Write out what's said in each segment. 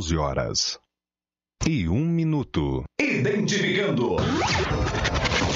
11 horas e um minuto. Identificando.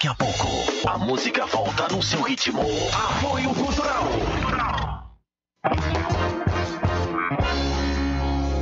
Daqui a pouco, a música volta no seu ritmo. Apoio Cultural.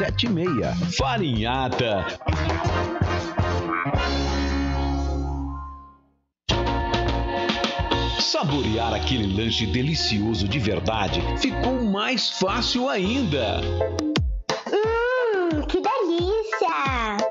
7076. Farinhata. Saborear aquele lanche delicioso de verdade ficou mais fácil ainda. Hum, que delícia!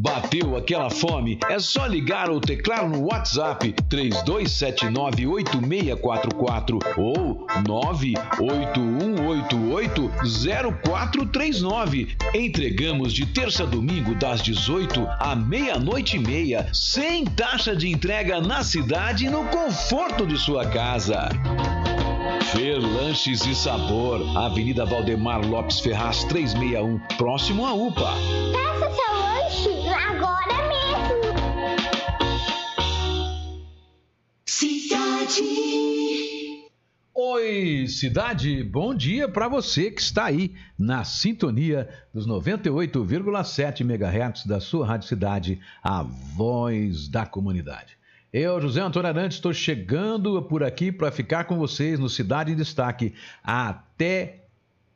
Bateu aquela fome? É só ligar ou teclar no WhatsApp 32798644 ou 981880439. Entregamos de terça a domingo das 18 à meia-noite e meia, sem taxa de entrega na cidade e no conforto de sua casa. Fer Lanches e Sabor, Avenida Valdemar Lopes Ferraz 361, próximo à UPA. Peça seu lanche agora mesmo. Cidade. Oi, cidade, bom dia para você que está aí na sintonia dos 98,7 MHz da sua Rádio Cidade, a voz da comunidade. Eu, José Antônio Arantes, estou chegando por aqui para ficar com vocês no Cidade em Destaque até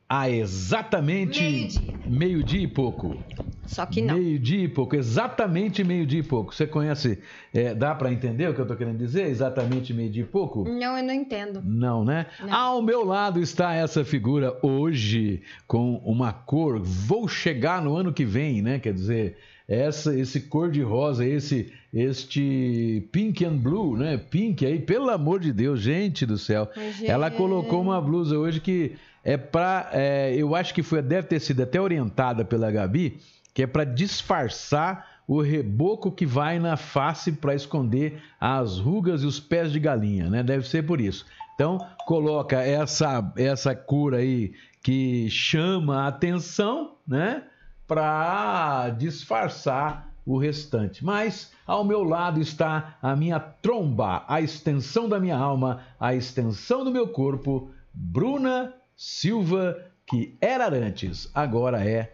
a exatamente Meio-dia. meio-dia e pouco. Só que não. Meio-dia e pouco, exatamente meio-dia e pouco. Você conhece, é, dá para entender o que eu estou querendo dizer? Exatamente meio-dia e pouco? Não, eu não entendo. Não, né? Não. Ao meu lado está essa figura hoje com uma cor. Vou chegar no ano que vem, né? Quer dizer, essa, esse cor de rosa, esse, este pink and blue, né? Pink aí, pelo amor de Deus, gente do céu. Mas, Ela colocou uma blusa hoje que é pra. é, eu acho que foi, deve ter sido até orientada pela Gabi, que é para disfarçar o reboco que vai na face para esconder as rugas e os pés de galinha, né? Deve ser por isso. Então, coloca essa essa cor aí que chama a atenção, né? Para disfarçar o restante. Mas ao meu lado está a minha tromba, a extensão da minha alma, a extensão do meu corpo, Bruna Silva, que era antes, agora é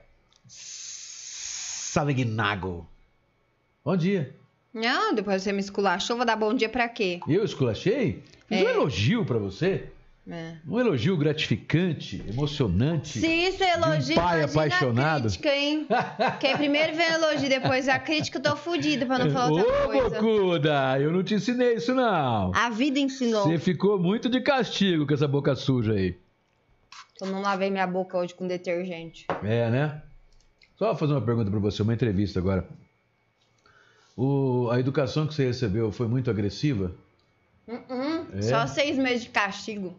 Salegnago. Bom dia. Não, depois você me esculachou, vou dar bom dia pra quê? Eu esculachei? Fiz um É. elogio pra você. É. Um elogio gratificante, emocionante. Se isso é elogio, um pai apaixonado. crítica, hein? Quem primeiro vem o elogio, depois a crítica, eu tô fudida pra não falar Ô, outra coisa. Bocuda, eu não te ensinei isso não. A vida ensinou. Você ficou muito de castigo com essa boca suja aí. Eu não lavei minha boca hoje com detergente. É, né? Só fazer uma pergunta pra você, uma entrevista agora. O- a educação que você recebeu foi muito agressiva? Uh-uh, É? Só seis meses de castigo.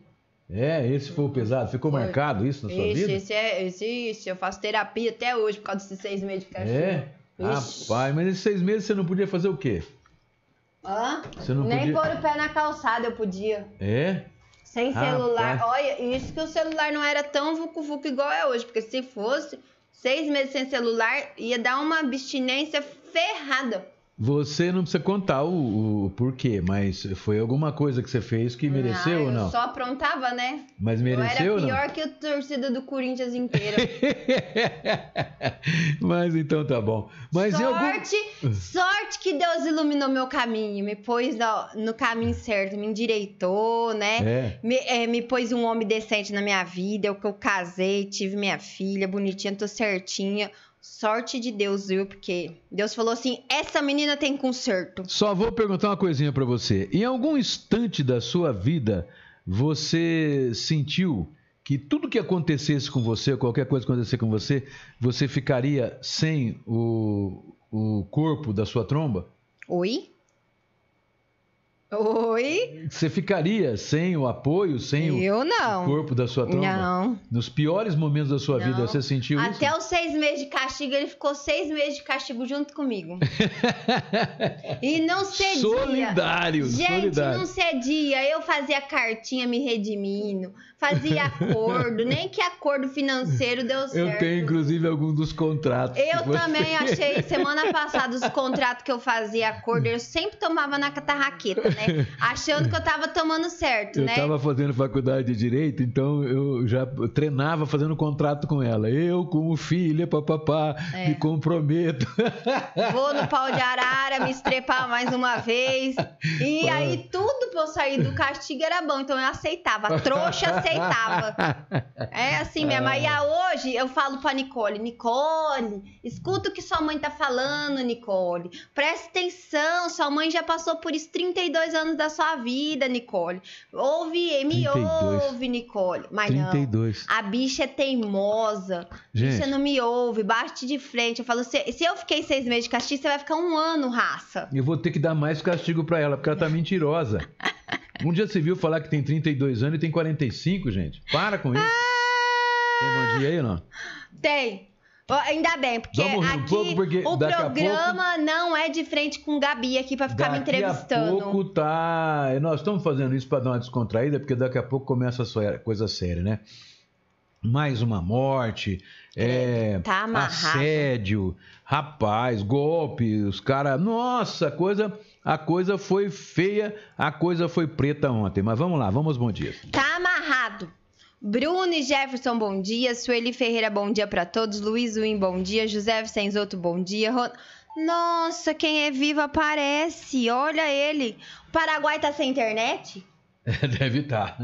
É, esse foi o pesado. Ficou Foi. marcado isso na sua Ixi, vida? esse é, esse, ixi, eu faço terapia até hoje por causa desses seis meses de castigo. É? Ixi. Rapaz, mas esses seis meses você não podia fazer o quê? Hã? Você não Nem podia... pôr o pé na calçada eu podia. É? Sem Rapaz. celular. Olha, isso que o celular não era tão vucu-vucu igual é hoje. Porque se fosse seis meses sem celular, ia dar uma abstinência ferrada. Você não precisa contar o, o porquê, mas foi alguma coisa que você fez que mereceu Ah, ou não? Eu só aprontava, né? Mas Eu mereceu era ou não? pior que a torcida do Corinthians inteira. mas então tá bom. Mas em algum... sorte, sorte que Deus iluminou meu caminho, me pôs no, no caminho certo, me endireitou, né? É. Me, é, me pôs um homem decente na minha vida, eu que eu casei, tive minha filha bonitinha, tô certinha. Sorte de Deus, viu? Porque Deus falou assim: essa menina tem conserto. Só vou perguntar uma coisinha pra você. Em algum instante da sua vida, você sentiu que tudo que acontecesse com você, qualquer coisa que acontecer com você, você ficaria sem o, o corpo da sua tromba? Oi? Oi? Você ficaria sem o apoio, sem o, Eu o não. corpo da sua tromba? Não. Nos piores momentos da sua Não. vida, você sentiu isso? Até os seis meses de castigo, ele ficou seis meses de castigo junto comigo. e não cedia. Solidário, Gente, solidário. não cedia. Eu fazia cartinha me redimindo, fazia acordo, nem que acordo financeiro deu certo. Eu tenho, inclusive, algum dos contratos. Eu também achei, semana passada, os contratos que eu fazia acordo, eu sempre tomava na catarraqueta, né? Achando que eu tava tomando certo, Eu né? estava fazendo faculdade de Direito, então eu já treinava fazendo contrato com ela. Eu, como filha, papapá, É. me comprometo. Vou no pau de arara, me estrepar mais uma vez. E aí, tudo pra eu sair do castigo era bom, então eu aceitava. Trouxa aceitava. É assim mesmo. Aí ah, hoje eu falo pra Nicole: Nicole, escuta o que sua mãe tá falando, Nicole. Presta atenção, sua mãe já passou por isso 32 anos da sua vida, Nicole. Ouve, me 32. ouve, Nicole. Mas não. 32. A bicha é teimosa. Gente. Bicha não me ouve, bate de frente. Eu falo, se, se eu fiquei seis meses de castigo, você vai ficar um ano, raça. Eu vou ter que dar mais castigo pra ela, porque ela tá mentirosa. Um dia você viu falar que tem 32 anos e tem 45, gente? Para com isso. Tem bom dia aí ou não? Tem. Ainda bem, porque Vamos um aqui pouco, porque o programa não é de frente com Gabi aqui pra ficar me daqui a entrevistando. pouco tá. Nós estamos fazendo isso para dar uma descontraída, porque daqui a pouco começa a coisa séria, né? Mais uma morte, é, tá amarrado. assédio, rapaz, golpe, os caras. Nossa, a coisa, a coisa foi feia, a coisa foi preta ontem. Mas vamos lá, vamos bom dias. Tá amarrado. Bruno e Jefferson, bom dia. Sueli Ferreira, bom dia pra todos. Luiz Win, bom dia. José Vicenzoto, bom dia. Ro- Nossa, quem é vivo aparece. Olha ele. O Paraguai tá sem internet? Deve estar.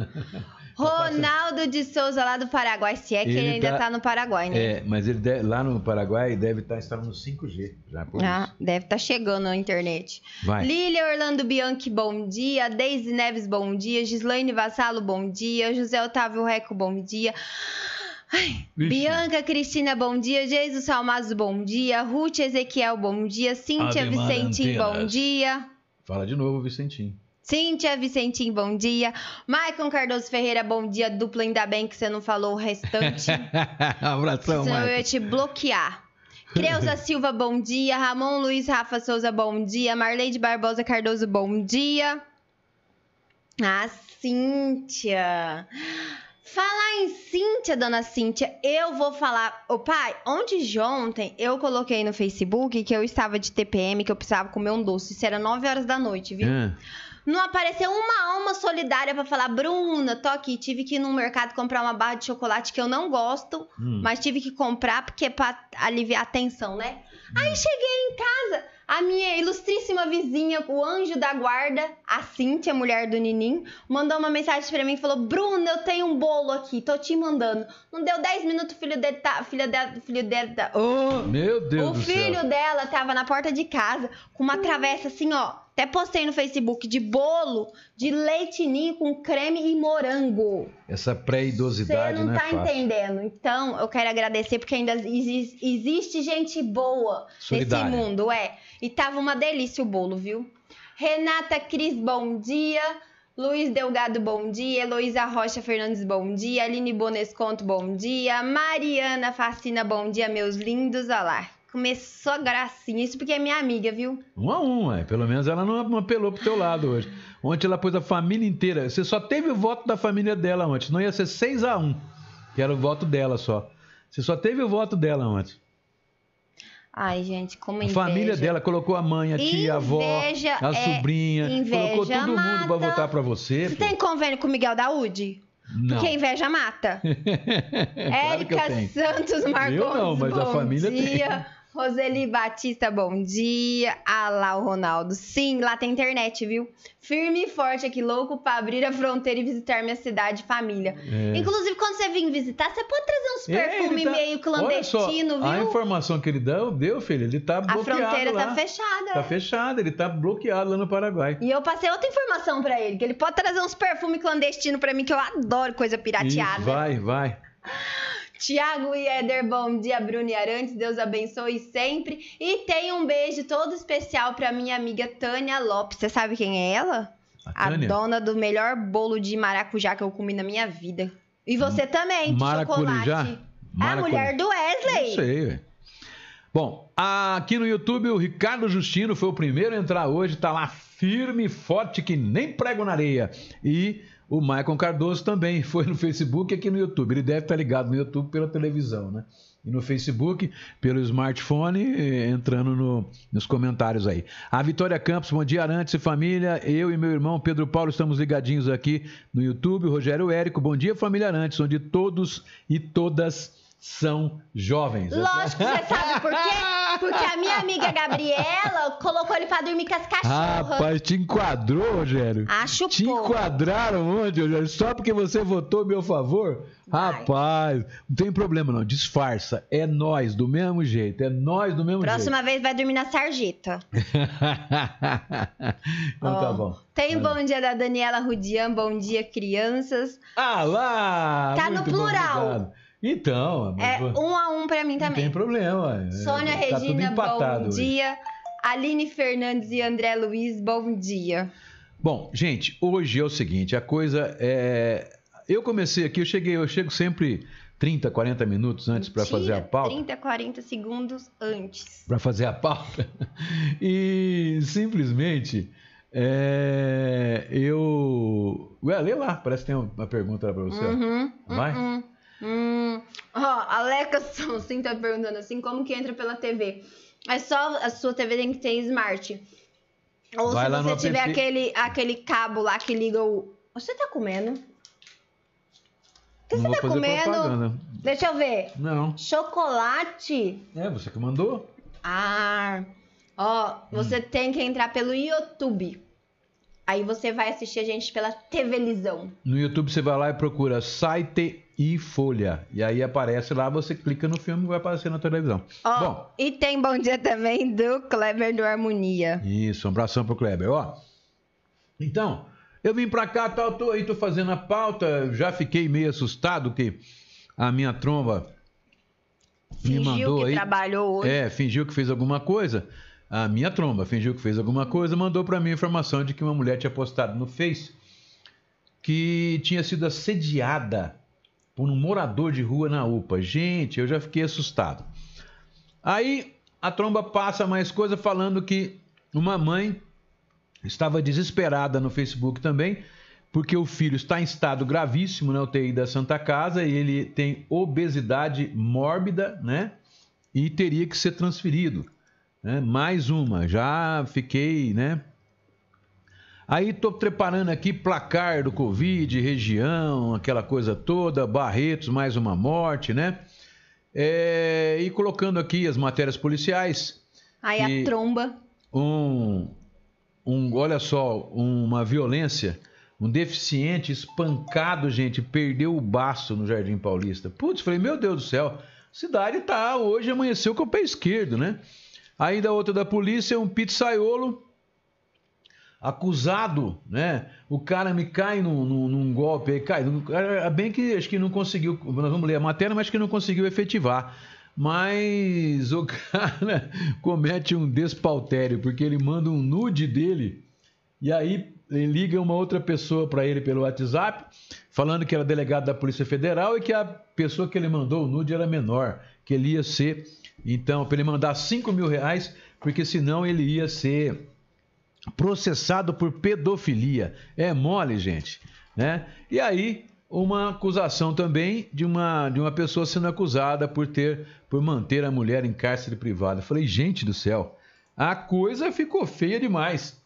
Ronaldo de Souza, lá do Paraguai. Se é que ele, Ele ainda tá- tá... no Paraguai, né? É, mas ele de- lá no Paraguai deve estar instalando 5G já por Ah, isso. deve estar chegando na internet. Vai. Lília Orlando Bianchi, bom dia. Deise Neves, bom dia. Gislaine Vassalo, bom dia. José Otávio Reco, bom dia. Ai. Bianca Cristina, bom dia. Jesus Salmazo, bom dia. Ruth Ezequiel, bom dia. Cíntia Ave Vicentim, bom Marantenas. dia. Fala de novo, Vicentinho. Cíntia Vicentim, bom dia. Maicon Cardoso Ferreira, bom dia. Dupla, ainda bem que você não falou o restante. Abração, Senão eu ia te bloquear. Creuza Silva, bom dia. Ramon Luiz Rafa Souza, bom dia. Marleide Barbosa Cardoso, bom dia. Ah, Cíntia. Falar em Cíntia, dona Cíntia, eu vou falar. Ô pai, ontem de ontem eu coloquei no Facebook que eu estava de TPM, que eu precisava comer um doce. Isso era 9 horas da noite, viu? Ah, Não apareceu uma alma solidária pra falar, Bruna, tô aqui, tive que ir no mercado comprar uma barra de chocolate que eu não gosto, Hum. mas tive que comprar porque é pra aliviar a tensão, né? Aí cheguei em casa, a minha ilustríssima vizinha, o anjo da guarda, a Cíntia, mulher do Ninim, mandou uma mensagem pra mim e falou: Bruna, eu tenho um bolo aqui, tô te mandando. Não deu 10 minutos, o filho dele tá. Filha dela, filho dele tá. Oh! Meu Deus O do filho céu. dela tava na porta de casa com uma travessa assim, ó. Até postei no Facebook de bolo de leite ninho com creme e morango. Essa Você pré-idosidade não não é tá fácil. entendendo. Então, eu quero agradecer porque ainda exi- existe gente boa Solidária. nesse mundo, é. E tava uma delícia o bolo, viu? Renata Cris, bom dia. Luiz Delgado, bom dia. Heloísa Rocha Fernandes, bom dia. Aline Bonesconto, bom dia. Mariana Facina, bom dia, meus lindos. Olha lá. Começou a gracinha. Isso porque é minha amiga, viu? Um a um, é. Pelo menos ela não apelou pro teu lado hoje. Ontem ela pôs a família inteira. Você só teve o voto da família dela ontem. Não ia ser 6 a 1 que era o voto dela só. Você só teve o voto dela ontem. Ai, gente, como A inveja. família dela colocou a mãe, a tia, a avó, a é- sobrinha, inveja colocou todo mundo mata. pra votar pra você. Você pô. tem convênio com o Miguel Daúde? Não. Porque inveja mata. Claro Érica tenho. Santos Marcondes, Eu não, mas bom a família tem. Roseli Batista, bom dia. Ah lá, o Ronaldo. Sim, lá tem internet, viu? Firme e forte aqui, louco pra abrir a fronteira e visitar minha cidade e família. É. Inclusive, quando você vir visitar, você pode trazer uns É, perfumes tá- meio Olha só, clandestino, A viu? informação que ele deu, deu, filho, ele tá A bloqueado fronteira lá. tá fechada. Tá fechado, ele tá bloqueado lá no Paraguai. E eu passei outra informação pra ele, que ele pode trazer uns perfumes clandestinos pra mim, que eu adoro coisa pirateada. Isso, vai, vai. Tiago e Éder, bom dia, Bruno e Arantes, Deus abençoe sempre. E tem um beijo todo especial pra minha amiga Tânia Lopes. Você sabe quem é ela? A A dona do melhor bolo de maracujá que eu comi na minha vida. E você também, de Maracujá? chocolate. A Maracujá. mulher do Wesley. Não sei, velho. Bom, aqui no YouTube o Ricardo Justino foi o primeiro a entrar hoje, tá lá firme e forte que nem prego na areia. E o Maicon Cardoso também foi no Facebook e aqui no YouTube. Ele deve estar ligado no YouTube pela televisão, né? E no Facebook, pelo smartphone, eh, entrando no- nos comentários aí. A Vitória Campos, bom dia, Arantes e família. Eu e meu irmão Pedro Paulo estamos ligadinhos aqui no YouTube. O Rogério Érico, bom dia, família Arantes, onde todos e todas são jovens. Lógico, você sabe por quê? Porque a minha amiga Gabriela colocou ele pra dormir com as cachorras. Rapaz, te enquadrou, Rogério? Acho Te enquadraram onde, Rogério? Só porque você votou meu favor? Vai. Rapaz, não tem problema não, disfarça. É nós, do mesmo jeito. É nós do mesmo Próxima vez vai dormir na sarjeta. jeito. então tá Ó, bom. Tem bom dia da Daniela Rudian, bom dia, crianças. Ah lá! Tá no plural. obrigado. Então, É mas- um a um pra mim não também. tem problema. Sônia tá Regina, bom hoje. dia. Aline Fernandes e André Luiz, bom dia. Bom, gente, hoje é o seguinte, a coisa é. Eu comecei aqui, eu cheguei, eu chego sempre 30, 40 minutos antes para fazer a pauta. 30, 40 segundos antes. Para fazer a pauta. E simplesmente é, eu. Ué, lê lá, parece que tem uma pergunta lá para você. Uhum, Vai? uhum, hum. Ó, Aleca Sonsin tá perguntando assim, como que entra pela TV? É só, a sua TV tem que ter smart. Ou Vai se você tiver app. aquele, aquele cabo lá que liga o... Você tá comendo? O que Não você tá comendo? propaganda. Deixa eu ver. Não. Chocolate? É, você que mandou? Ah, ó, você tem que entrar pelo YouTube. Aí você vai assistir a gente pela TVlisão. No YouTube você vai lá e procura site e folha. E aí aparece lá, você clica no filme e vai aparecer na televisão. Ó, Bom, e tem bom dia também do Kleber do Harmonia. Isso, um abração pro Kleber, ó. Então, eu vim pra cá, tal, tô aí, tô fazendo a pauta, já fiquei meio assustado que a minha tromba me Fingiu mandou que aí. trabalhou hoje. É, fingiu que fez alguma coisa. A minha tromba fingiu que fez alguma coisa, mandou pra mim a informação de que uma mulher tinha postado no Face que tinha sido assediada por um morador de rua na UPA. Gente, eu já fiquei assustado. Aí a tromba passa mais coisa falando que uma mãe estava desesperada no Facebook também, porque o filho está em estado gravíssimo na UTI da Santa Casa e ele tem obesidade mórbida, né? E teria que ser transferido. Né? Mais uma, já fiquei, né? Aí tô preparando aqui placar do Covid, região, aquela coisa toda, Barretos, mais uma morte, né? É, e colocando aqui as matérias policiais, Aí a tromba. um, um, olha só, uma violência, um deficiente espancado, gente, perdeu o baço no Jardim Paulista. Putz, falei, meu Deus do céu, cidade tá, hoje amanheceu com o pé esquerdo, né? Aí da outra da polícia, um pizzaiolo acusado, né? O cara me cai num, num- num golpe aí, cai. num- é Bem que acho que não conseguiu, nós vamos ler a matéria, mas que não conseguiu efetivar. Mas o cara comete um despautério, porque ele manda um nude dele e aí liga uma outra pessoa para ele pelo WhatsApp, falando que era delegado da Polícia Federal e que a pessoa que ele mandou o nude era menor, que ele ia ser, então, para ele mandar 5 mil reais, porque senão ele ia ser processado por pedofilia. É mole, gente, né? E aí uma acusação também de uma, de uma pessoa sendo acusada por ter por manter a mulher em cárcere privado. Eu falei, gente do céu, a coisa ficou feia demais.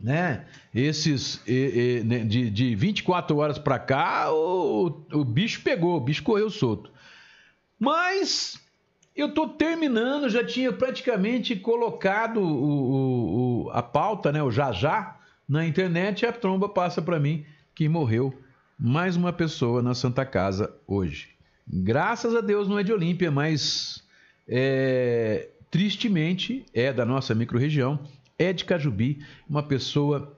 Né? Esses e, e, né, de, de 24 horas para cá, o, o bicho pegou, o bicho correu solto. Mas eu estou terminando, já tinha praticamente colocado o, o, a pauta, né, o já já, na internet, a tromba passa para mim que morreu mais uma pessoa na Santa Casa hoje. Graças a Deus não é de Olímpia, mas é, tristemente é da nossa microrregião, é de Cajubi, uma pessoa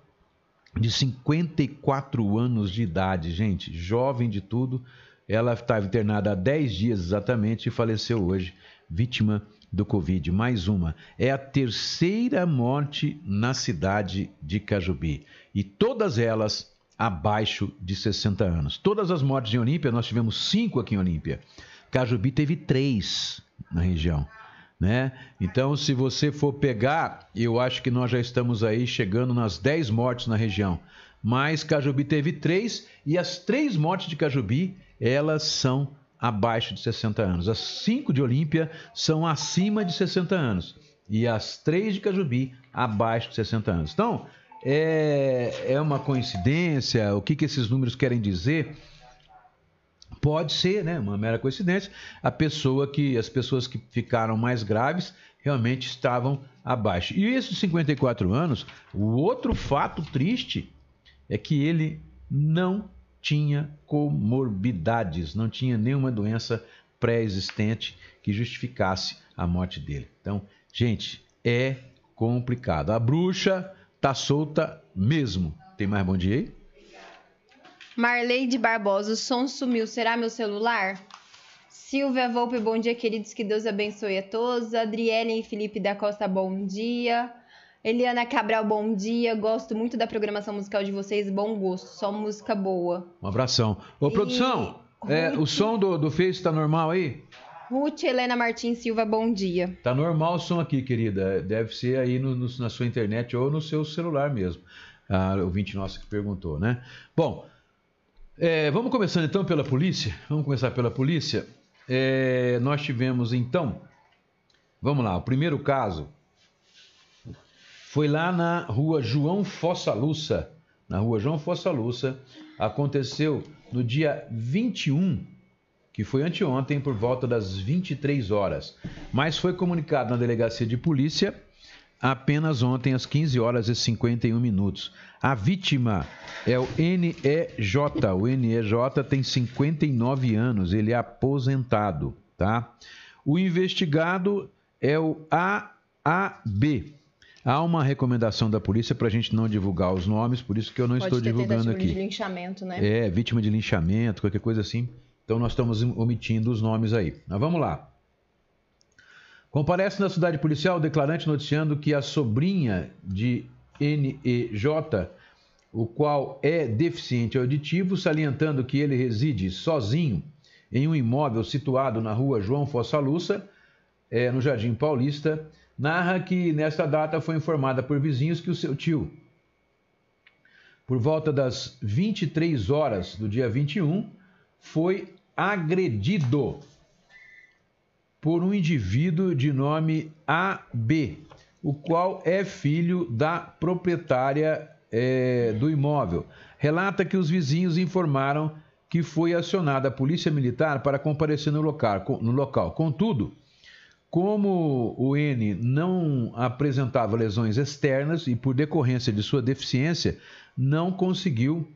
de 54 anos de idade, gente, jovem de tudo. Ela estava internada há 10 dias exatamente e faleceu hoje, vítima do Covid. Mais uma. É a terceira morte na cidade de Cajubi. E todas elas abaixo de 60 anos. Todas as mortes em Olímpia, nós tivemos cinco aqui em Olímpia. Cajubi teve três na região. Né? Então, se você for pegar, eu acho que nós já estamos aí chegando nas 10 mortes na região. Mas Cajubi teve três e as três mortes de Cajubi, elas são abaixo de 60 anos. As cinco de Olímpia são acima de 60 anos e as três de Cajubi abaixo de 60 anos. Então, é, é uma coincidência? O que, que esses números querem dizer? Pode ser, né, uma mera coincidência. A pessoa que as pessoas que ficaram mais graves realmente estavam abaixo. E esses 54 anos, o outro fato triste é que ele não tinha comorbidades, não tinha nenhuma doença pré-existente que justificasse a morte dele. Então, gente, é complicado. A bruxa tá solta mesmo. Tem mais bom dia aí? Marley de Barbosa, o som sumiu. Será meu celular? Silvia Volpe, bom dia, queridos. Que Deus abençoe a todos. Adriele e Felipe da Costa, bom dia. Eliana Cabral, bom dia. Gosto muito da programação musical de vocês. Bom gosto. Só música boa. Um abração. Ô, E- produção, é, o som do, do Face tá normal aí? Ruth Helena Martins Silva, bom dia. Tá normal o som aqui, querida. Deve ser aí no- no- na sua internet ou no seu celular mesmo. Ah, o ouvinte nosso que perguntou, né? Bom, é, vamos começando então pela polícia. Vamos começar pela polícia. É, nós tivemos então, vamos lá, o primeiro caso foi lá na rua João Fossa Lussa. Na rua João Fossa Lussa, aconteceu no dia 21 que foi anteontem por volta das 23 horas, mas foi comunicado na delegacia de polícia apenas ontem às 15 horas e 51 minutos. A vítima é o NEJ. O NEJ tem 59 anos, ele é aposentado, tá? O investigado é o AAB. Há uma recomendação da polícia para a gente não divulgar os nomes, por isso que eu não estou divulgando aqui. de linchamento, né? É, vítima de linchamento, qualquer coisa assim. Então nós estamos omitindo os nomes aí. Mas vamos lá. Comparece na cidade policial o declarante noticiando que a sobrinha de NEJ, o qual é deficiente auditivo, salientando que ele reside sozinho em um imóvel situado na rua João Fossa Lussa, é, no Jardim Paulista, narra que nesta data foi informada por vizinhos que o seu tio, por volta das 23 horas do dia 21, foi agredido por um indivíduo de nome AB, o qual é filho da proprietária eh, do imóvel. Relata que os vizinhos informaram que foi acionada a polícia militar para comparecer no local. No local. Contudo, como o N não apresentava lesões externas e por decorrência de sua deficiência, não conseguiu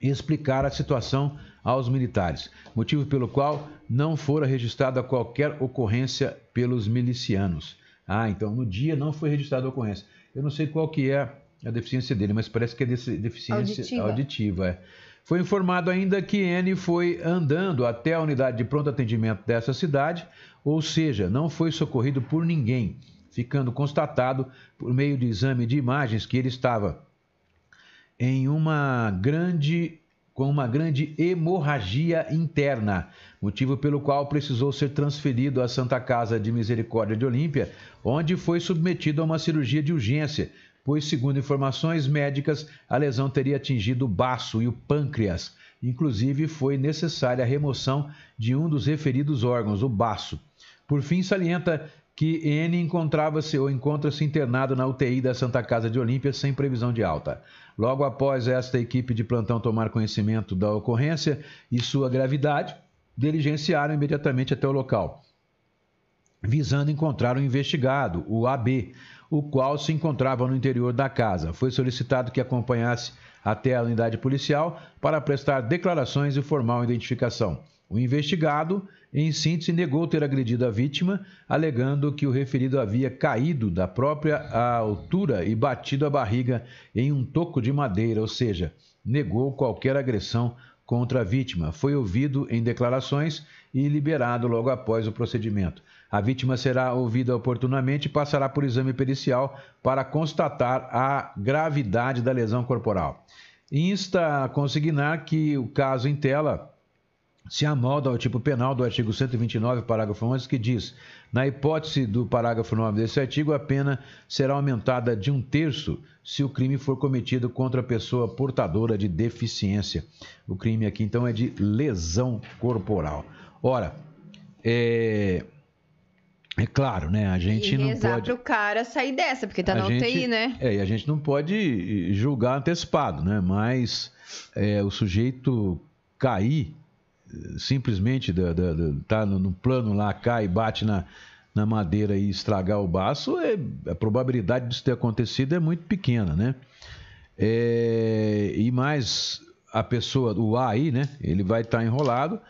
explicar a situação aos militares, motivo pelo qual não fora registrada qualquer ocorrência pelos milicianos. Ah, então no dia não foi registrada a ocorrência. Eu não sei qual que é a deficiência dele, mas parece que é deficiência Auditiva. auditiva. é. Foi informado ainda que N foi andando até a unidade de pronto atendimento dessa cidade, ou seja, não foi socorrido por ninguém, ficando constatado por meio de exame de imagens que ele estava em uma grande com uma grande hemorragia interna, motivo pelo qual precisou ser transferido à Santa Casa de Misericórdia de Olímpia, onde foi submetido a uma cirurgia de urgência pois, segundo informações médicas, a lesão teria atingido o baço e o pâncreas. Inclusive, foi necessária a remoção de um dos referidos órgãos, o baço. Por fim, salienta que N encontrava-se ou encontra-se internado na UTI da Santa Casa de Olímpia sem previsão de alta. Logo após esta equipe de plantão tomar conhecimento da ocorrência e sua gravidade, diligenciaram imediatamente até o local, visando encontrar o investigado, o AB, o qual se encontrava no interior da casa. Foi solicitado que acompanhasse até a unidade policial para prestar declarações e formal identificação. O investigado, em síntese, negou ter agredido a vítima, alegando que o referido havia caído da própria altura e batido a barriga em um toco de madeira, ou seja, negou qualquer agressão contra a vítima. Foi ouvido em declarações e liberado logo após o procedimento. A vítima será ouvida oportunamente e passará por exame pericial para constatar a gravidade da lesão corporal. Insta a consignar que o caso em tela se amolda ao tipo penal do artigo 129, parágrafo 11, que diz: na hipótese do parágrafo 9 desse artigo, a pena será aumentada de um terço se o crime for cometido contra a pessoa portadora de deficiência. O crime aqui, então, é de lesão corporal. Ora, é. É claro, né? A gente e não pode. pro cara sair dessa, porque tá a na gente- UTI, né? É, e a gente não pode julgar antecipado, né? Mas é, o sujeito cair simplesmente da, da- da- tá no, no plano lá, cai, bate na, na madeira e estragar o baço, é, a probabilidade disso ter acontecido é muito pequena, né? É, e mais a pessoa, o A aí, né? Ele vai estar enrolado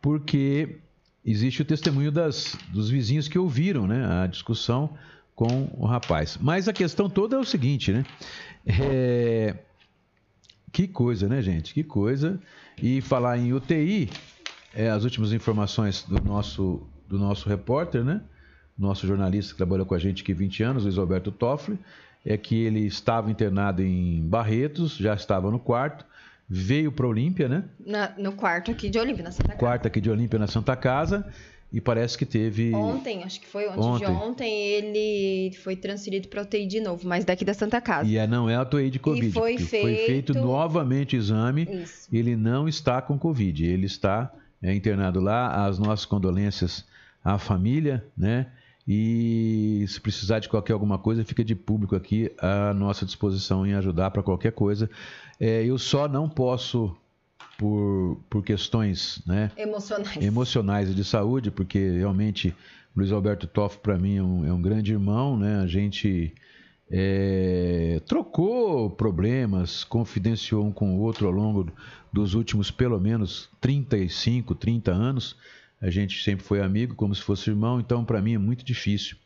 porque existe o testemunho das, dos vizinhos que ouviram, né? A discussão com o rapaz. Mas a questão toda é o seguinte, né? É, Que coisa, né, gente? Que coisa. E falar em UTI, é, as últimas informações do nosso, do nosso repórter, né? Nosso jornalista que trabalhou com a gente aqui 20 anos, Luiz Alberto Toffoli, é que ele estava internado em Barretos, já estava no quarto, veio para Olímpia, né? Na- no quarto aqui de Olímpia, na Santa Casa. Quarto aqui de Olímpia, na Santa Casa, e parece que teve. Ontem, acho que foi antes Ontem. de ontem, ele foi transferido pra UTI de novo, mas daqui da Santa Casa. E é, não é a UTI de Covid. foi porque foi feito feito- novamente o exame. Isso. Ele não está com Covid, ele está é, internado lá. As nossas condolências à família, né? E se precisar de qualquer alguma coisa, fica de público aqui à nossa disposição em ajudar para qualquer coisa. É, eu só não posso, por, por questões, né? Emocionais. emocionais e de saúde, porque realmente Luiz Alberto Toff para mim é um, é um grande irmão, né? A gente é, trocou problemas, confidenciou um com o outro ao longo dos últimos pelo menos 35, 30 anos. A gente sempre foi amigo, como se fosse irmão, então para mim é muito difícil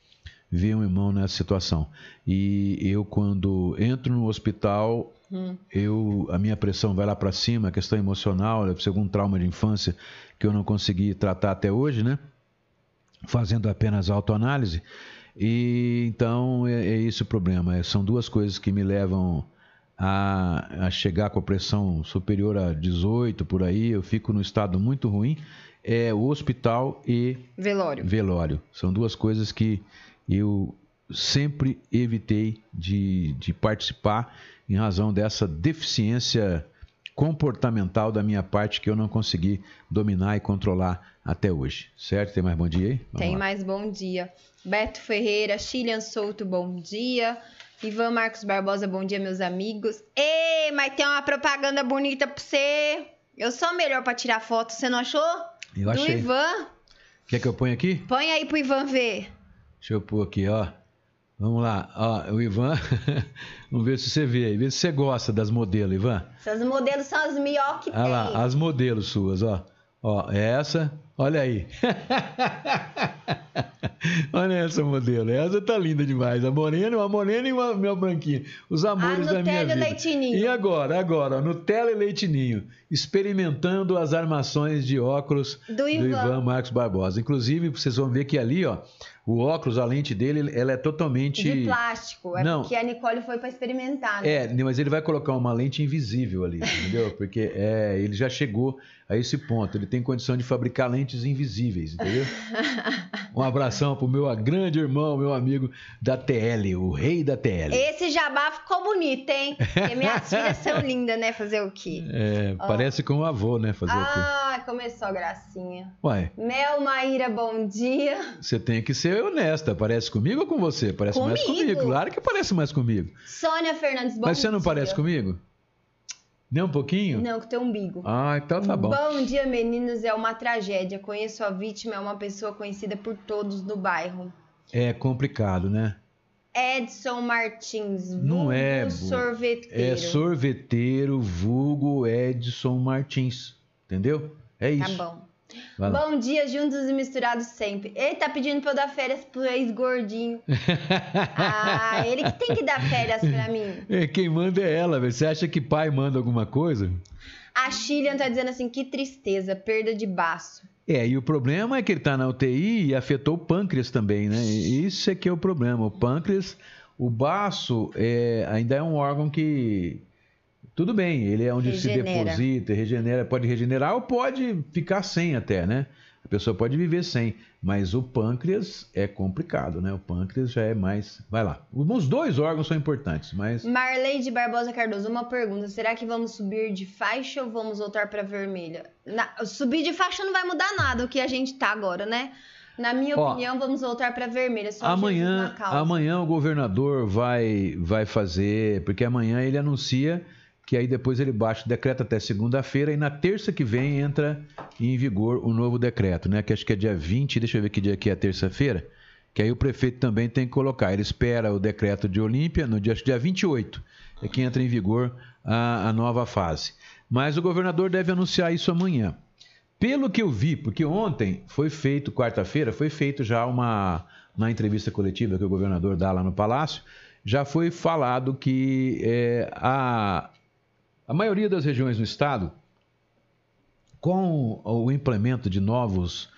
ver um irmão nessa situação. E eu quando entro no hospital, eu a minha pressão vai lá para cima, a questão emocional, deve ser algum trauma de infância que eu não consegui tratar até hoje, né? Fazendo apenas autoanálise. E então é, é esse o problema. É, são duas coisas que me levam a, a chegar com a pressão superior a 18 por aí. Eu fico num estado muito ruim. É o hospital e Velório. velório. São duas coisas que eu sempre evitei de, de participar em razão dessa deficiência comportamental da minha parte que eu não consegui dominar e controlar até hoje. Certo? Tem mais bom dia aí? Vamos Tem lá. mais bom dia. Beto Ferreira, Chilian Souto, bom dia. Ivan Marcos Barbosa, bom dia, meus amigos. Ei, mas tem uma propaganda bonita pra você. Eu sou melhor pra tirar foto, você não achou? Eu Do achei. Ivan. Quer que eu ponha aqui? Põe aí pro Ivan ver. Deixa eu pôr aqui, ó. Vamos lá. Ó, o Ivan. Vamos ver se você vê aí. Vê se você gosta das modelos, Ivan. Essas modelos são as melhores que Olha tem. lá, as modelos suas, ó. Ó, essa, olha aí. olha essa modelo. Essa tá linda demais. A morena, uma morena e uma meu branquinho. Os amores A da minha Nutella e vida. leitinho. E agora, agora, Nutella e leitinho, experimentando as armações de óculos Do Ivan. Marcos Barbosa. Inclusive, vocês vão ver que ali, ó, o óculos, a lente dele, ela é totalmente De plástico. É Não. porque a Nicole foi pra experimentar. né? é, mas ele vai colocar uma lente invisível ali, entendeu? Porque é, ele já chegou a esse ponto. Ele tem condição de fabricar lente parentes invisíveis, entendeu? Um abração pro meu grande irmão, meu amigo da TL, o rei da TL. Esse jabá ficou bonito, hein? Porque minhas filhas são lindas, né? Fazer o quê? É, parece com o avô, né? Fazer o quê? Ah, começou a gracinha. Uai, Mel Maíra, bom dia. você tem que ser honesta. Parece comigo ou com você? Parece mais Comigo. comigo. Claro que parece mais comigo. Sônia Fernandes, bom dia. Mas você não parece comigo? Nem um pouquinho? Não, com teu umbigo. Ah, então tá bom. Bom dia, meninos. É uma tragédia. Conheço a vítima, é uma pessoa conhecida por todos no bairro. É complicado, né? Edson Martins, Não vulgo é, Bu. sorveteiro. É sorveteiro, vulgo Edson Martins. Entendeu? É Tá isso. bom. Bom dia, juntos e misturados sempre. Ele tá pedindo pra eu dar férias pro ex-gordinho. ah, ele que tem que dar férias pra mim. É, quem manda é ela, velho. Você acha que pai manda alguma coisa? A Chilian tá dizendo assim, que tristeza, perda de baço. É, e o problema é que ele tá na UTI e afetou o pâncreas também, né? Isso é que é o problema. O pâncreas, o baço, é, ainda é um órgão que. Tudo bem, ele é onde se Regenera. deposita, regenera, pode regenerar ou pode ficar sem até, né? A pessoa pode viver sem, mas o pâncreas é complicado, né? O pâncreas já é mais. Vai lá. Os dois órgãos são importantes, mas. Marley de Barbosa Cardoso, uma pergunta. Será que vamos subir de faixa ou vamos voltar pra vermelha? Na- subir de faixa não vai mudar nada o que a gente tá agora, né? Na minha Ó, opinião, vamos voltar pra vermelha. Só amanhã, amanhã o governador vai, vai fazer, porque amanhã ele anuncia que aí depois ele baixa o decreto até segunda-feira e na terça que vem entra em vigor o novo decreto, né? Que acho que é dia 20, deixa eu ver que dia que é terça-feira, que aí o prefeito também tem que colocar. Ele espera o decreto de Olímpia no dia, acho que dia 28, é que entra em vigor a, a nova fase. Mas o governador deve anunciar isso amanhã. Pelo que eu vi, porque ontem foi feito, quarta-feira, foi feito já uma na entrevista coletiva que o governador dá lá no Palácio, já foi falado que é, a, a maioria das regiões no estado, com o implemento de novos,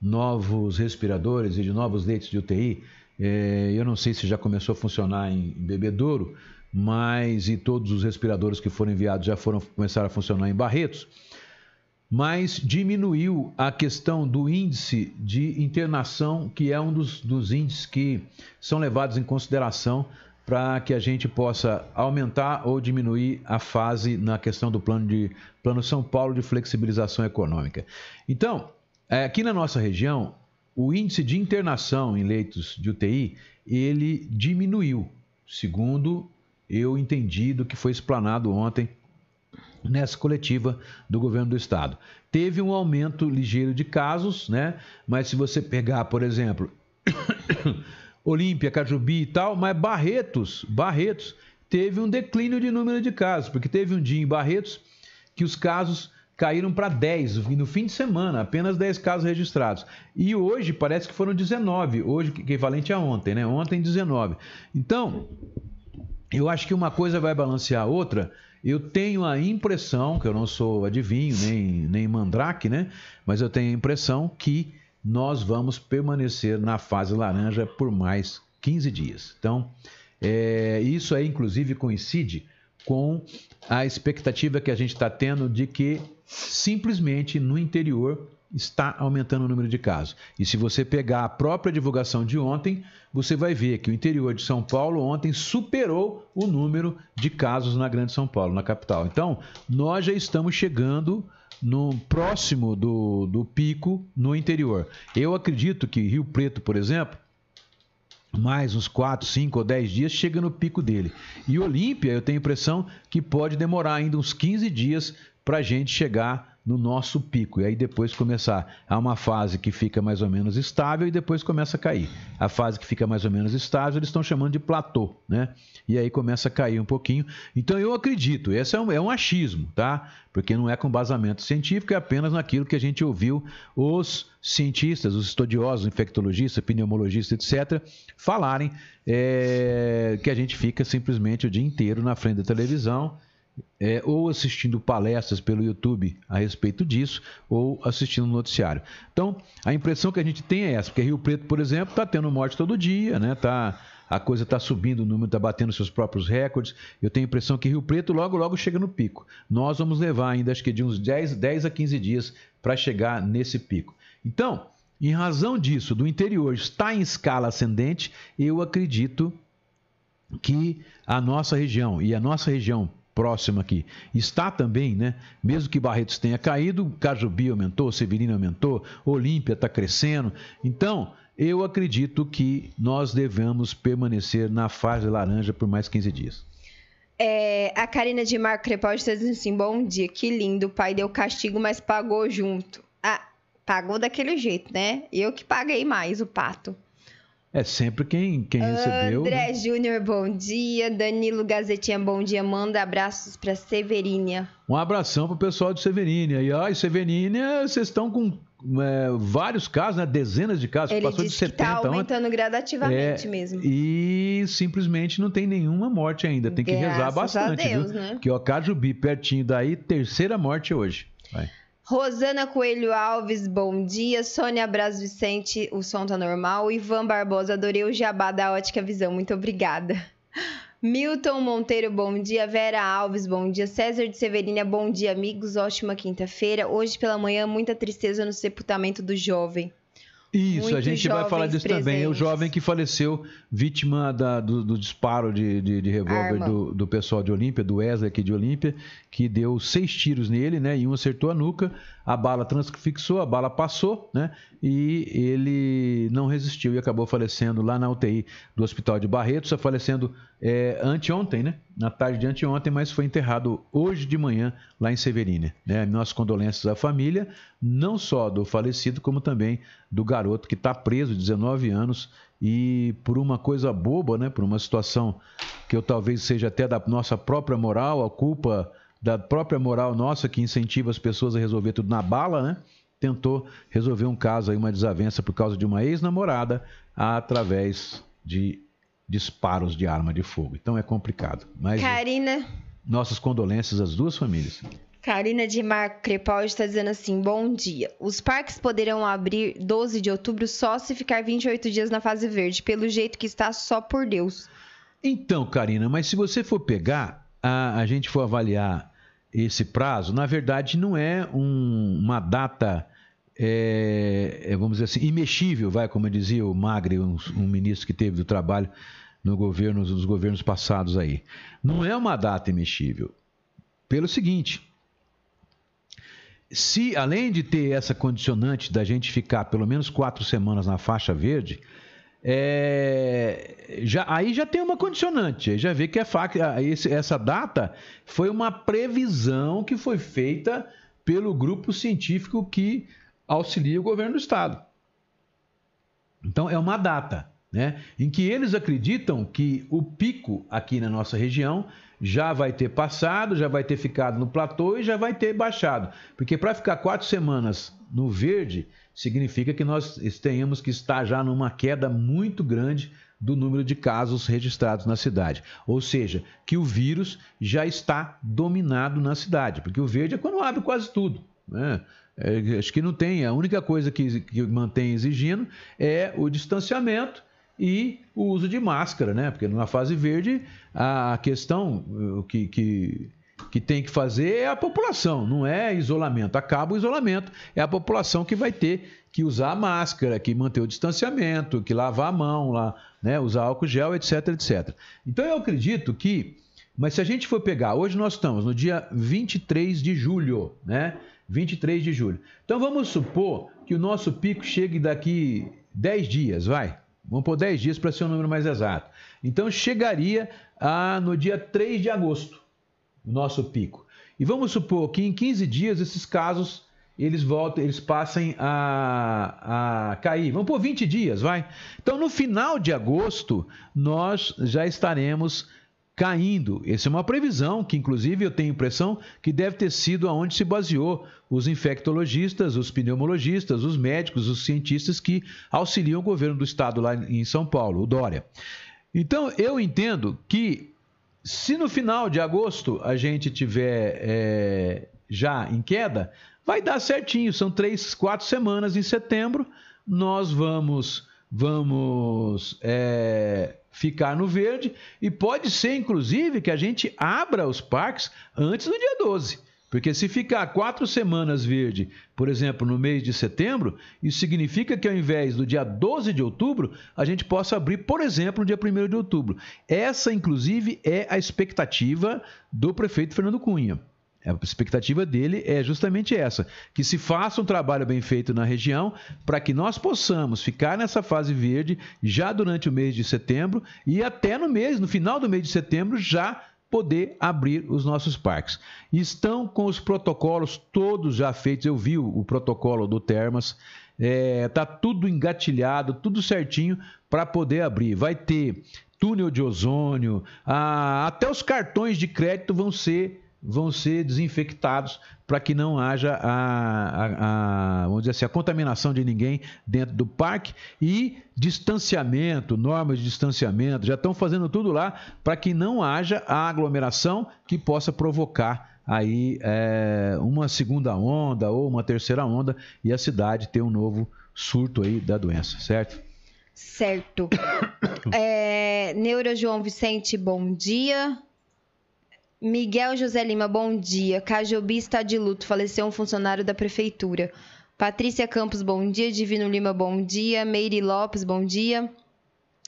novos respiradores e de novos leitos de UTI, é, eu não sei se já começou a funcionar em, em Bebedouro, mas e todos os respiradores que foram enviados já foram começaram a funcionar em Barretos mas diminuiu a questão do índice de internação, que é um dos, dos índices que são levados em consideração para que a gente possa aumentar ou diminuir a fase na questão do plano de plano São Paulo de flexibilização econômica. Então, eh, aqui na nossa região, o índice de internação em leitos de UTI ele diminuiu, segundo eu entendi do que foi explanado ontem nessa coletiva do governo do estado. Teve um aumento ligeiro de casos, né? Mas se você pegar, por exemplo, Olímpia, Cajubi e tal, mas Barretos, Barretos teve um declínio de número de casos, porque teve um dia em Barretos que os casos caíram para 10 no fim de semana, apenas 10 casos registrados. E hoje parece que foram 19, hoje equivalente a ontem, né? Ontem 19. Então, eu acho que uma coisa vai balancear a outra. Eu tenho a impressão, que eu não sou adivinho, nem, nem mandrake, né? Mas eu tenho a impressão que nós vamos permanecer na fase laranja por mais 15 dias. Então, é, isso aí, inclusive, coincide com a expectativa que a gente está tendo de que simplesmente no interior está aumentando o número de casos. E se você pegar a própria divulgação de ontem, você vai ver que o interior de São Paulo ontem superou o número de casos na Grande São Paulo, na capital. Então, nós já estamos chegando no próximo do, do pico no interior. Eu acredito que Rio Preto, por exemplo, mais uns 4, 5 ou 10 dias chega no pico dele. E Olímpia, eu tenho a impressão que pode demorar ainda uns 15 dias para a gente chegar no nosso pico. E aí depois começar. Há uma fase que fica mais ou menos estável e depois começa a cair. A fase que fica mais ou menos estável, eles estão chamando de platô, né? E aí começa a cair um pouquinho. Então eu acredito, esse é um, é um achismo, tá? Porque não é com basamento científico, é apenas naquilo que a gente ouviu os cientistas, os estudiosos, infectologistas, pneumologistas, etc., falarem é, que a gente fica simplesmente o dia inteiro na frente da televisão é, ou assistindo palestras pelo YouTube a respeito disso, ou assistindo no noticiário. Então, a impressão que a gente tem é essa, porque Rio Preto, por exemplo, está tendo morte todo dia, né? Tá, a coisa está subindo, o número está batendo seus próprios recordes. Eu tenho a impressão que Rio Preto logo, logo chega no pico. Nós vamos levar ainda, acho que de uns 10, 10 a 15 dias para chegar nesse pico. Então, em razão disso, do interior está em escala ascendente, eu acredito que a nossa região e a nossa região próxima aqui está também, né? Mesmo que Barretos tenha caído, Cajubi aumentou, Severino aumentou, Olímpia está crescendo. Então, eu acredito que nós devemos permanecer na fase laranja por mais 15 dias. É, a Karina de Marco Crepaldi está dizendo assim: bom dia, que lindo. O pai deu castigo, mas pagou junto. Ah, pagou daquele jeito, né? Eu que paguei mais o pato. É sempre quem, quem recebeu. André né? Júnior, bom dia. Danilo Gazetinha, bom dia. Manda abraços para Severínia. Um abração pro pessoal de Severínia. E ai, Severínia, vocês estão com é, vários casos, né? Dezenas de casos. Ele Passou de disse que 70 tá ontem. aumentando gradativamente É, mesmo. E simplesmente não tem nenhuma morte ainda. Tem que rezar Graças bastante, a Deus, viu? né? Que o Cajubi, pertinho daí, terceira morte hoje. Vai. Rosana Coelho Alves, bom dia. Sônia Braz Vicente, o som tá normal. Ivan Barbosa, adorei o jabá da Ótica Visão, muito obrigada. Milton Monteiro, bom dia. Vera Alves, bom dia. César de Severina, bom dia, amigos. Ótima quinta-feira. Hoje pela manhã, muita tristeza no sepultamento do jovem. Isso, a Muitos gente vai falar disso também. É o presentes. jovem que faleceu vítima da- do, do disparo de, de, de revólver do, do pessoal de Olímpia, do Wesley aqui de Olímpia, que deu seis tiros nele, né? E um acertou a nuca, a bala transfixou, a bala passou, né? E ele não resistiu e acabou falecendo lá na UTI do Hospital de Barretos, falecendo é, anteontem, né? Na tarde de anteontem, mas foi enterrado hoje de manhã lá em Severina. Né? Nossas condolências à família, não só do falecido, como também do garoto que está preso, 19 anos, e por uma coisa boba, né? Por uma situação que eu talvez seja até da nossa própria moral, a culpa da própria moral nossa que incentiva as pessoas a resolver tudo na bala, né? Tentou resolver um caso aí, uma desavença por causa de uma ex-namorada através de disparos de arma de fogo. Então é complicado. Mas Karina, nossas condolências às duas famílias. Karina de Marco Crepaldi está dizendo assim: bom dia. Os parques poderão abrir 12 de outubro só se ficar 28 dias na fase verde. Pelo jeito que está, só por Deus. Então, Karina, mas se você for pegar, a, a gente for avaliar esse prazo, na verdade não é um- uma data, é, é, vamos dizer assim, imexível, vai, como dizia o Magre, um, um ministro que teve do trabalho no governo, nos governos passados aí. Não é uma data imexível. Pelo seguinte, se além de ter essa condicionante da gente ficar pelo menos quatro semanas na faixa verde, é, já, aí já tem uma condicionante, já vê que a- esse- essa data foi uma previsão que foi feita pelo grupo científico que auxilia o governo do estado. Então é uma data, né, em que eles acreditam que o pico aqui na nossa região já vai ter passado, já vai ter ficado no platô e já vai ter baixado, porque para ficar quatro semanas no verde significa que nós tenhamos que estar já numa queda muito grande do número de casos registrados na cidade. Ou seja, que o vírus já está dominado na cidade, porque o verde é quando abre quase tudo. Né? É, acho que não tem, a única coisa que, que mantém exigindo é o distanciamento e o uso de máscara, né? Porque na fase verde a questão o que, que, que tem que fazer é a população, não é isolamento. Acaba o isolamento, é a população que vai ter que usar a máscara, que manter o distanciamento, que lavar a mão, lá, né? usar álcool gel, etc, etc. Então eu acredito que, mas se a gente for pegar, hoje nós estamos no dia 23 de julho, né? 23 de julho. Então vamos supor que o nosso pico chegue daqui 10 dias, vai. Vamos pôr 10 dias para ser um número mais exato. Então chegaria a, no dia 3 de agosto, o nosso pico. E vamos supor que em 15 dias esses casos eles voltam, eles passem a, a cair. Vamos por 20 dias, vai. Então, no final de agosto, nós já estaremos caindo. Essa é uma previsão que, inclusive, eu tenho impressão que deve ter sido aonde se baseou os infectologistas, os pneumologistas, os médicos, os cientistas que auxiliam o governo do estado lá em São Paulo, o Dória. Então, eu entendo que se no final de agosto a gente tiver é, já em queda, vai dar certinho. São três, quatro semanas em setembro. Nós vamos, vamos é, ficar no verde e pode ser, inclusive, que a gente abra os parques antes do dia 12. Porque se ficar quatro semanas verde, por exemplo, no mês de setembro, isso significa que ao invés do dia 12 de outubro, a gente possa abrir, por exemplo, no dia 1 de outubro. Essa, inclusive, é a expectativa do prefeito Fernando Cunha. A expectativa dele é justamente essa: que se faça um trabalho bem feito na região para que nós possamos ficar nessa fase verde já durante o mês de setembro e até no mês, no final do mês de setembro, já poder abrir os nossos parques. Estão com os protocolos todos já feitos. Eu vi o, protocolo do Termas. É, tá tudo engatilhado, tudo certinho para poder abrir. Vai ter túnel de ozônio, ah, até os cartões de crédito vão ser vão ser desinfectados para que não haja a, a, a, vamos dizer assim, a contaminação de ninguém dentro do parque e distanciamento, normas de distanciamento, já estão fazendo tudo lá para que não haja a aglomeração que possa provocar aí é, uma segunda onda ou uma terceira onda e a cidade ter um novo surto aí da doença, certo? Certo. é, Neuro João Vicente, bom dia. Miguel José Lima, bom dia. Cajobi está de luto, faleceu um funcionário da prefeitura. Patrícia Campos, bom dia. Divino Lima, bom dia. Meire Lopes, bom dia.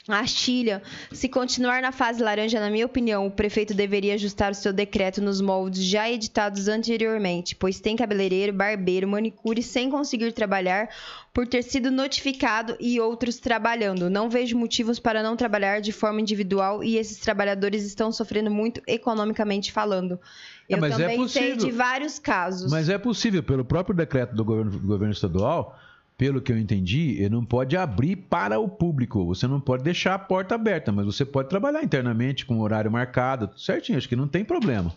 Astilha, se continuar na fase laranja, na minha opinião, o prefeito deveria ajustar o seu decreto nos moldes já editados anteriormente, pois tem cabeleireiro, barbeiro, manicure sem conseguir trabalhar por ter sido notificado e outros trabalhando. Não vejo motivos para não trabalhar de forma individual e esses trabalhadores estão sofrendo muito economicamente falando. É, Eu é, também é sei de vários casos. Mas é possível, pelo próprio decreto do governo, do governo estadual pelo que eu entendi, ele não pode abrir para o público. Você não pode deixar a porta aberta, mas você pode trabalhar internamente com horário marcado, certinho. Acho que não tem problema.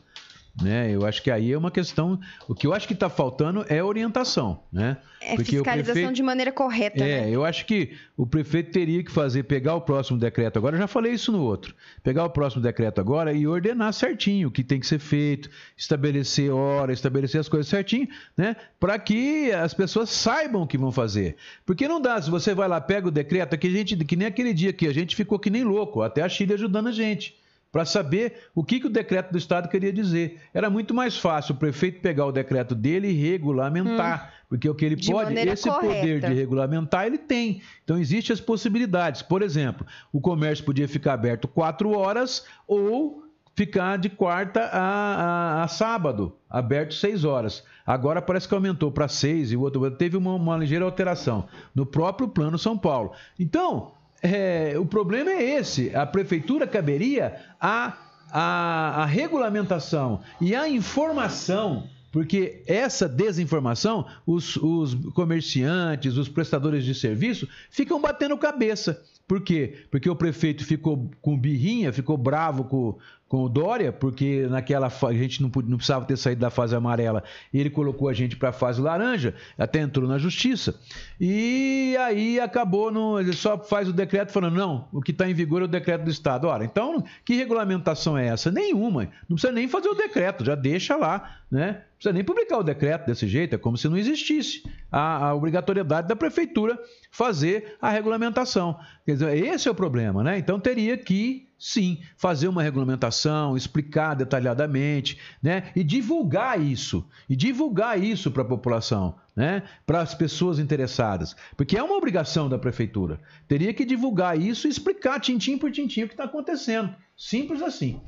Né? Eu acho que aí é uma questão. O que eu acho que está faltando é orientação. Né? É Porque fiscalização prefeito, de maneira correta. É, né? eu acho que o prefeito teria que fazer, pegar o próximo decreto agora, eu já falei isso no outro, pegar o próximo decreto agora e ordenar certinho o que tem que ser feito, estabelecer hora, estabelecer as coisas certinho, né? Para que as pessoas saibam o que vão fazer. Porque não dá, se você vai lá, pega o decreto, que, a gente, que nem aquele dia que a gente ficou que nem louco, até a Chile ajudando a gente para saber o que, que o decreto do Estado queria dizer. Era muito mais fácil o prefeito pegar o decreto dele e regulamentar, hum, porque o que ele pode, esse correta. poder de regulamentar, ele tem. Então, existem as possibilidades. Por exemplo, o comércio podia ficar aberto quatro horas ou ficar de quarta a, a, a, sábado, aberto seis horas. Agora parece que aumentou para seis e o outro teve uma, uma ligeira alteração no próprio Plano São Paulo. Então, é, o problema é esse. A prefeitura caberia a, a, a regulamentação e a informação porque essa desinformação, os, os, comerciantes, os prestadores de serviço ficam batendo cabeça. Por quê? Porque o prefeito ficou com birrinha, ficou bravo com, com o Dória, porque naquela a gente não, não, precisava ter saído da fase amarela, ele colocou a gente para a fase laranja, até entrou na justiça. E aí acabou, no, ele só faz o decreto falando, não, o que está em vigor é o decreto do Estado. Ora, então, que regulamentação é essa? Nenhuma. Não precisa nem fazer o decreto, já deixa lá, né? Precisa nem publicar o decreto desse jeito, é como se não existisse a, a obrigatoriedade da prefeitura fazer a regulamentação. Quer dizer, esse é o problema, né? Então teria que sim, fazer uma regulamentação, explicar detalhadamente, né? E divulgar isso, e divulgar isso para a população, né? Para as pessoas interessadas, porque é uma obrigação da prefeitura. Teria que divulgar isso e explicar tintim por tintim o que está acontecendo. Simples assim.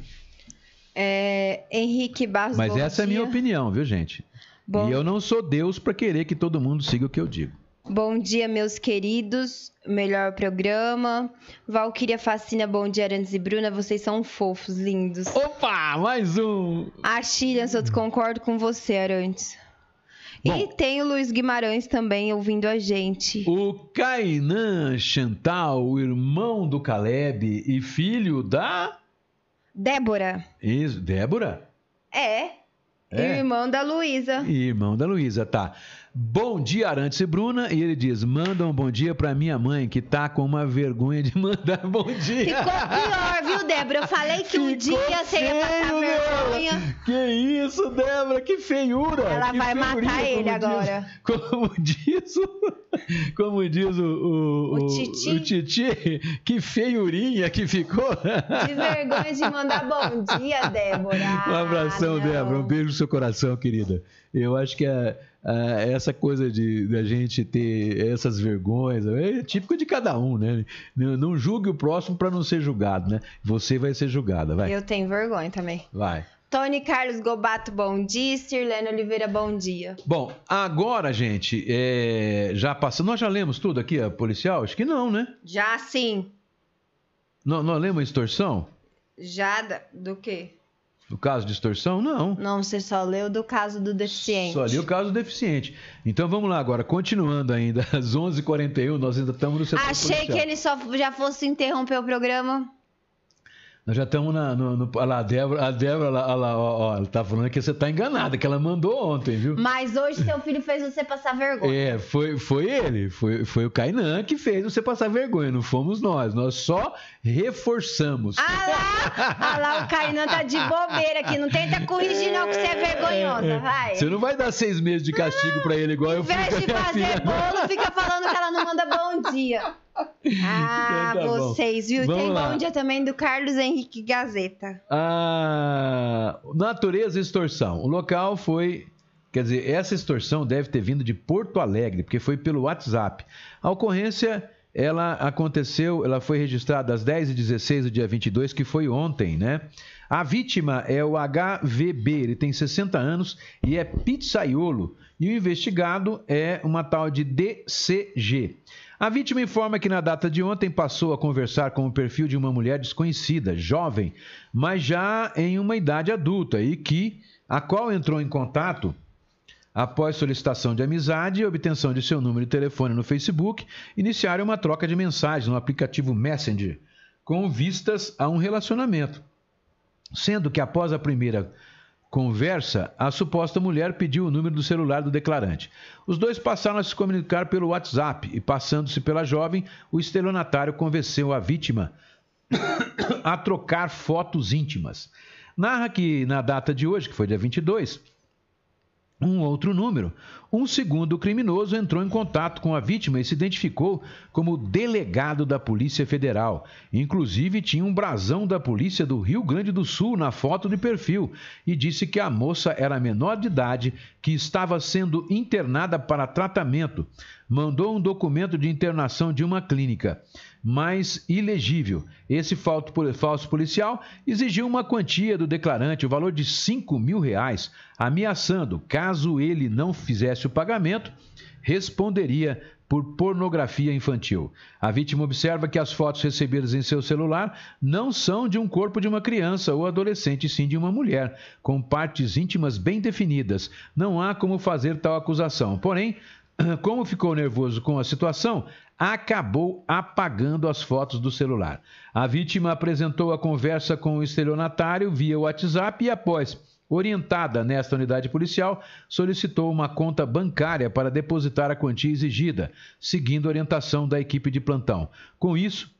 É, Henrique Barros. Mas essa dia. é a minha opinião, viu, gente? Bom. E eu não sou Deus para querer que todo mundo siga o que eu digo. Bom dia, meus queridos. Melhor programa. Valquíria Fascina, bom dia, Arantes e Bruna. Vocês são fofos, lindos. Opa, mais um. A Chilian, eu concordo com você, Arantes. Bom, e tem o Luiz Guimarães também ouvindo a gente. O Kainan Chantal, o irmão do Caleb e filho da. Débora. Isso, Débora? É. é. Irmão da Luísa. Irmão da Luísa, tá. Bom dia, Arantes e Bruna. E ele diz: manda um bom dia pra minha mãe, que tá com uma vergonha de mandar bom dia. Ficou pior, viu, Débora? Eu falei que um dia você ia passar vergonha. Débora. Que isso, Débora? Que feiura. Ela que vai matar ele agora. Diz, como diz Como diz o, o, O Titi. o Titi, que feiurinha que ficou. Que vergonha de mandar bom dia, Débora. Um abração, Ah. Débora. Um beijo no seu coração, querida. Eu acho que a- a- essa coisa de da gente ter essas vergonhas é típico de cada um, né? Não, não julgue o próximo para não ser julgado, né? Você vai ser julgada, vai. Eu tenho vergonha também. Vai. Tony Carlos Gobato, bom dia. Sirlene Oliveira, bom dia. Bom, agora, gente, é, já passamos. Nós já lemos tudo aqui, a policial? Acho que não, né? Já sim. Não, nós lemos a extorsão? Já do quê? O caso de extorsão? Não. Não, você só leu do caso do deficiente. Só ali o caso do deficiente. Então vamos lá agora, continuando ainda, às 11h41, nós ainda estamos no setor Achei policial. que ele só já fosse interromper o programa. Nós já estamos na, no, no- olha lá, a Débora, a Débora olha lá, ó, ó, ela tá falando que você tá enganada, que ela mandou ontem, viu? Mas hoje seu filho fez você passar vergonha. É, foi, foi ele, foi, foi o Kainan que fez você passar vergonha, não fomos nós, nós só reforçamos. Ah lá, ah lá, o Kainan tá de bobeira aqui. Não tenta corrigir, não, que você é vergonhosa. Vai. Você não vai dar seis meses de castigo pra ele igual Em eu fiz vez com a de fazer filha. bolo, fica falando que ela não manda bom dia. Ah, Então tá vocês, viu? Vamos Tem lá. bom dia também do Carlos Henrique Gazeta. A natureza e extorsão. O local foi. Quer dizer, essa extorsão deve ter vindo de Porto Alegre, porque foi pelo WhatsApp. A ocorrência, ela aconteceu, ela foi registrada às 10h16 do dia 22, que foi ontem, né? A vítima é o HVB, ele tem 60 anos e é pizzaiolo. E o investigado é uma tal de DCG. A vítima informa que na data de ontem passou a conversar com o perfil de uma mulher desconhecida, jovem, mas já em uma idade adulta e que a qual entrou em contato após solicitação de amizade e obtenção de seu número de telefone no Facebook, iniciaram uma troca de mensagens no aplicativo Messenger, com vistas a um relacionamento. Sendo que após a primeira conversa, a suposta mulher pediu o número do celular do declarante. Os dois passaram a se comunicar pelo WhatsApp e, passando-se pela jovem, o estelionatário convenceu a vítima a trocar fotos íntimas. Narra que na data de hoje, que foi dia 22, um outro número. Um segundo criminoso entrou em contato com a vítima e se identificou como delegado da Polícia Federal. Inclusive, tinha um brasão da Polícia do Rio Grande do Sul na foto de perfil e disse que a moça era menor de idade, que estava sendo internada para tratamento. Mandou um documento de internação de uma clínica, mas ilegível. Esse falso policial exigiu uma quantia do declarante, o valor de 5 mil reais, ameaçando, caso ele não fizesse o pagamento, responderia por pornografia infantil. A vítima observa que as fotos recebidas em seu celular não são de um corpo de uma criança ou adolescente, sim de uma mulher, com partes íntimas bem definidas. Não há como fazer tal acusação. Porém, como ficou nervoso com a situação, acabou apagando as fotos do celular. A vítima apresentou a conversa com o estelionatário via WhatsApp e, após orientada nesta unidade policial, solicitou uma conta bancária para depositar a quantia exigida, seguindo orientação da equipe de plantão. Com isso,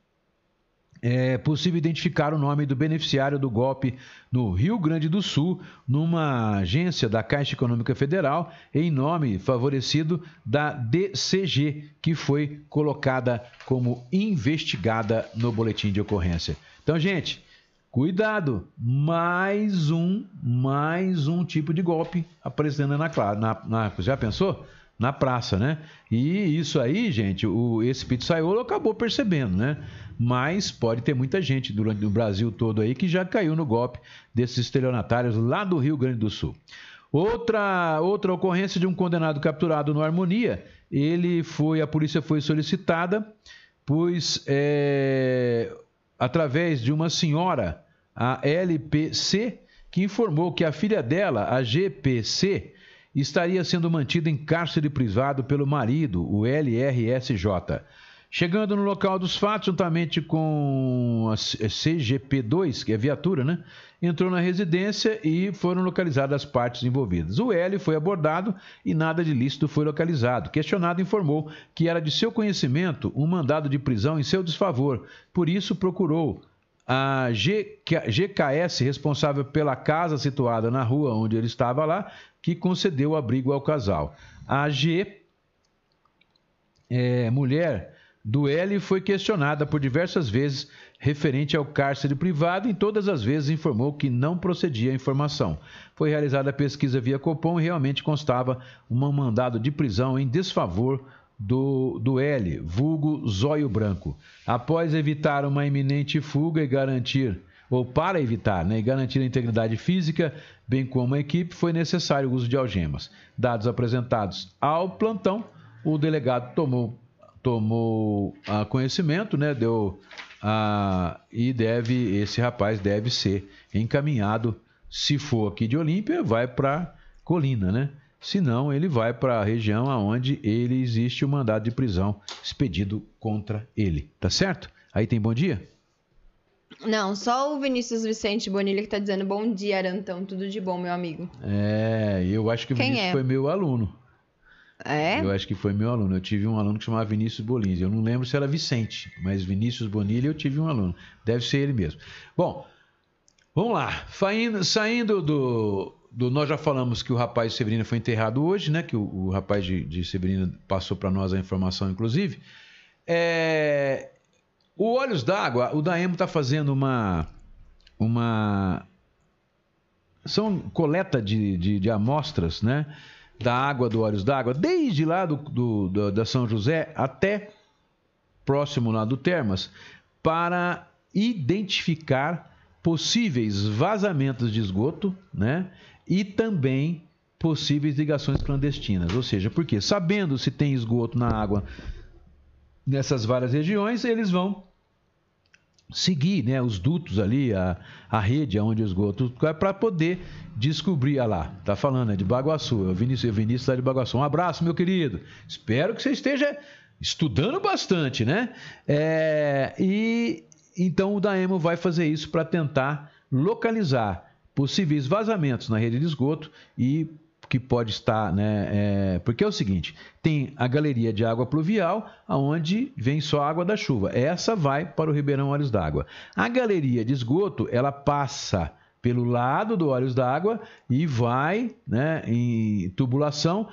é possível identificar o nome do beneficiário do golpe no Rio Grande do Sul, numa agência da Caixa Econômica Federal, em nome favorecido da DCG, que foi colocada como investigada no boletim de ocorrência. Então, gente, cuidado, mais um, mais um tipo de golpe aparecendo na, na, na já pensou? Na praça, né? E isso aí, gente, o, esse pizzaiolo acabou percebendo, né? Mas pode ter muita gente durante o Brasil todo aí que já caiu no golpe desses estelionatários lá do Rio Grande do Sul. Outra, outra ocorrência de um condenado capturado no Harmonia, ele foi, a polícia foi solicitada, pois é, através de uma senhora, a LPC, que informou que a filha dela, a GPC, estaria sendo mantida em cárcere privado pelo marido, o LRSJ. Chegando no local dos fatos, juntamente com a CGP2, que é viatura, né? Entrou na residência e foram localizadas as partes envolvidas. O L foi abordado e nada de lícito foi localizado. Questionado, informou que era de seu conhecimento um mandado de prisão em seu desfavor. Por isso, procurou a GK GKS, responsável pela casa situada na rua onde ele estava lá, que concedeu abrigo ao casal. A G é, mulher do L foi questionada por diversas vezes referente ao cárcere privado e todas as vezes informou que não procedia a informação. Foi realizada a pesquisa via Copom e realmente constava um mandado de prisão em desfavor do, do L, vulgo Zóio Branco. Após evitar uma iminente fuga e garantir, ou para evitar, né, e garantir a integridade física, bem como a equipe, foi necessário o uso de algemas. Dados apresentados ao plantão, o delegado tomou, tomou a conhecimento, né, deu a, e deve esse rapaz deve ser encaminhado, se for aqui de Olímpia, vai para Colina, né? senão ele vai para a região aonde ele existe o mandado de prisão expedido contra ele, tá certo? Aí tem bom dia? Não, só o Vinícius Vicente Bonilha que tá dizendo bom dia, Arantão, tudo de bom, meu amigo. É, eu acho que o Quem Vinícius é? foi meu aluno. É? Eu acho que foi meu aluno. Eu tive um aluno que chamava Vinícius Bolins. Eu não lembro se era Vicente, mas Vinícius Bonilha eu tive um aluno. Deve ser ele mesmo. Bom, vamos lá. Saindo, saindo do, do- Nós já falamos que o rapaz de Severina foi enterrado hoje, né? Que o, o rapaz de, de Severina passou para nós a informação, inclusive. É, o Olhos d'Água, o Daemo está fazendo uma. Uma. São coleta de, de, de amostras, né? Da água do Olhos d'Água, desde lá do, do- do- da São José até próximo lá do Termas, para identificar possíveis vazamentos de esgoto, né? E também possíveis ligações clandestinas. Ou seja, porque sabendo se tem esgoto na água nessas várias regiões, eles vão seguir né, os dutos ali, a, a rede onde o esgoto para poder descobrir. Ah lá, tá falando, é de Baguaçu, é o Vinícius, o Vinícius lá de Baguaçu. Um abraço, meu querido. Espero que você esteja estudando bastante, né? É, e então o Daemo vai fazer isso para tentar localizar possíveis vazamentos na rede de esgoto e que pode estar, né? é, porque é o seguinte: tem a galeria de água pluvial, aonde vem só a água da chuva. Essa vai para o Ribeirão Olhos d'Água. A galeria de esgoto, ela passa pelo lado do Olhos d'Água e vai, né, em tubulação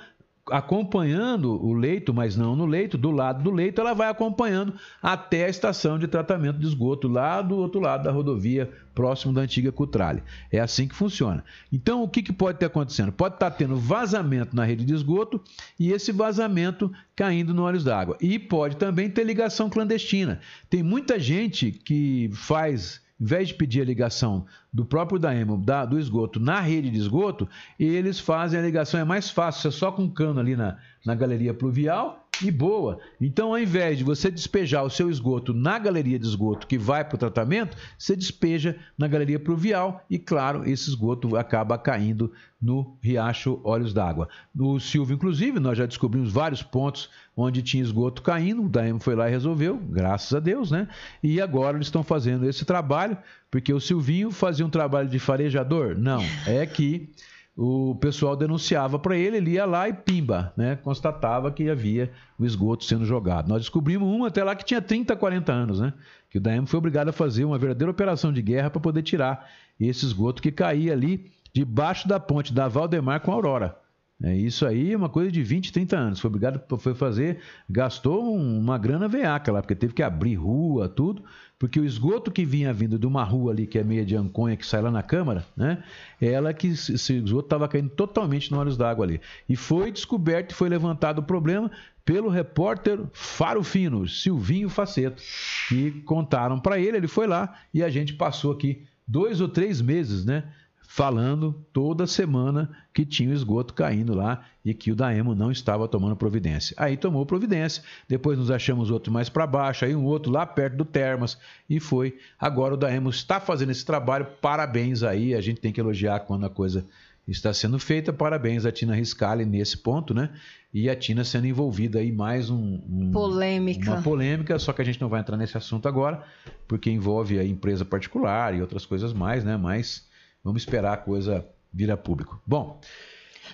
acompanhando o leito, mas não no leito, do lado do leito, ela vai acompanhando até a estação de tratamento de esgoto, lá do outro lado da rodovia, próximo da antiga Cutrale. É assim que funciona. Então, o que, que pode ter acontecendo? Pode estar tendo vazamento na rede de esgoto e esse vazamento caindo no olhos d'água. E pode também ter ligação clandestina. Tem muita gente que faz em vez de pedir a ligação do próprio Daemo, da, do esgoto, na rede de esgoto, eles fazem a ligação, é mais fácil, é só com um cano ali na, na galeria pluvial e boa. Então, ao invés de você despejar o seu esgoto na galeria de esgoto que vai para o tratamento, você despeja na galeria pluvial e, claro, esse esgoto acaba caindo no riacho Olhos d'Água. No Silvio, inclusive, nós já descobrimos vários pontos onde tinha esgoto caindo, o Daemo foi lá e resolveu, graças a Deus, né? E agora eles estão fazendo esse trabalho, porque o Silvinho fazia um trabalho de farejador? Não, é que o pessoal denunciava para ele, ele ia lá e pimba, né? Constatava que havia o esgoto sendo jogado. Nós descobrimos um até lá que tinha 30, 40 anos, né? Que o Daemo foi obrigado a fazer uma verdadeira operação de guerra para poder tirar esse esgoto que caía ali debaixo da ponte da Valdemar com a Aurora. É, isso aí é uma coisa de 20, 30 anos. Foi obrigado, foi fazer, gastou um- uma grana veaca lá, porque teve que abrir rua, tudo, porque o esgoto que vinha vindo de uma rua ali, que é meia de Anconha, que sai lá na Câmara, né? Ela que esse esgoto estava caindo totalmente no olhos d'água ali. E foi descoberto e foi levantado o problema pelo repórter Faro Fino, Silvinho Faceto, que contaram para ele, ele foi lá e a gente passou aqui dois ou três meses, né? Falando toda semana que tinha o esgoto caindo lá e que o Daemo não estava tomando providência. Aí tomou providência, depois nos achamos outro mais para baixo, aí um outro lá perto do Termas e foi. Agora o Daemo está fazendo esse trabalho, parabéns aí, a gente tem que elogiar quando a coisa está sendo feita, parabéns a Tina Riscali nesse ponto, né? E a Tina sendo envolvida aí mais um, um Polêmica. uma polêmica, só que a gente não vai entrar nesse assunto agora, porque envolve a empresa particular e outras coisas mais, né? Mas vamos esperar a coisa vir a público. Bom,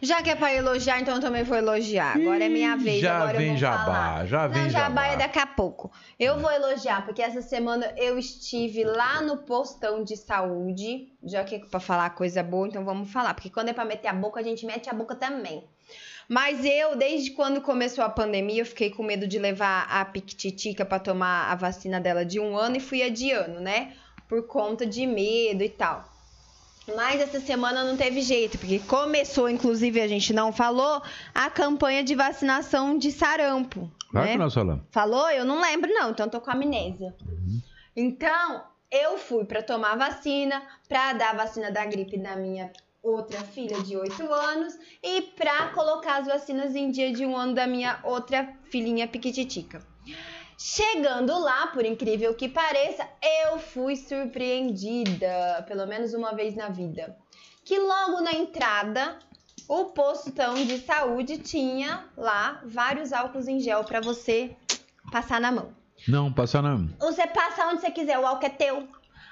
Já que é pra elogiar, então eu também vou elogiar. Agora é minha vez. Já agora vem eu vou jabá, falar. já vem Não, jabá jabá. é daqui a pouco. Eu vou elogiar, porque essa semana eu estive lá no postão de saúde. Já que é pra falar coisa boa, então vamos falar. Porque quando é pra meter a boca, a gente mete a boca também. Mas eu, desde quando começou a pandemia, eu fiquei com medo de levar a Pictitica pra tomar a vacina dela de um ano e fui adiando, né? Por conta de medo e tal. Mas essa semana não teve jeito, porque começou, inclusive a gente não falou, a campanha de vacinação de sarampo. Claro né? que nós falamos. Falou? Eu não lembro, não, então tô com amnésia. Então, eu fui pra tomar vacina, pra dar a vacina da gripe da minha outra filha de 8 anos e pra colocar as vacinas em dia de um ano da minha outra filhinha piquititica. Chegando lá, por incrível que pareça, eu fui surpreendida, pelo menos uma vez na vida. Que logo na entrada, o postão de saúde tinha lá vários álcools em gel pra você passar na mão. Não, passar não. Você passa onde você quiser, o álcool é teu.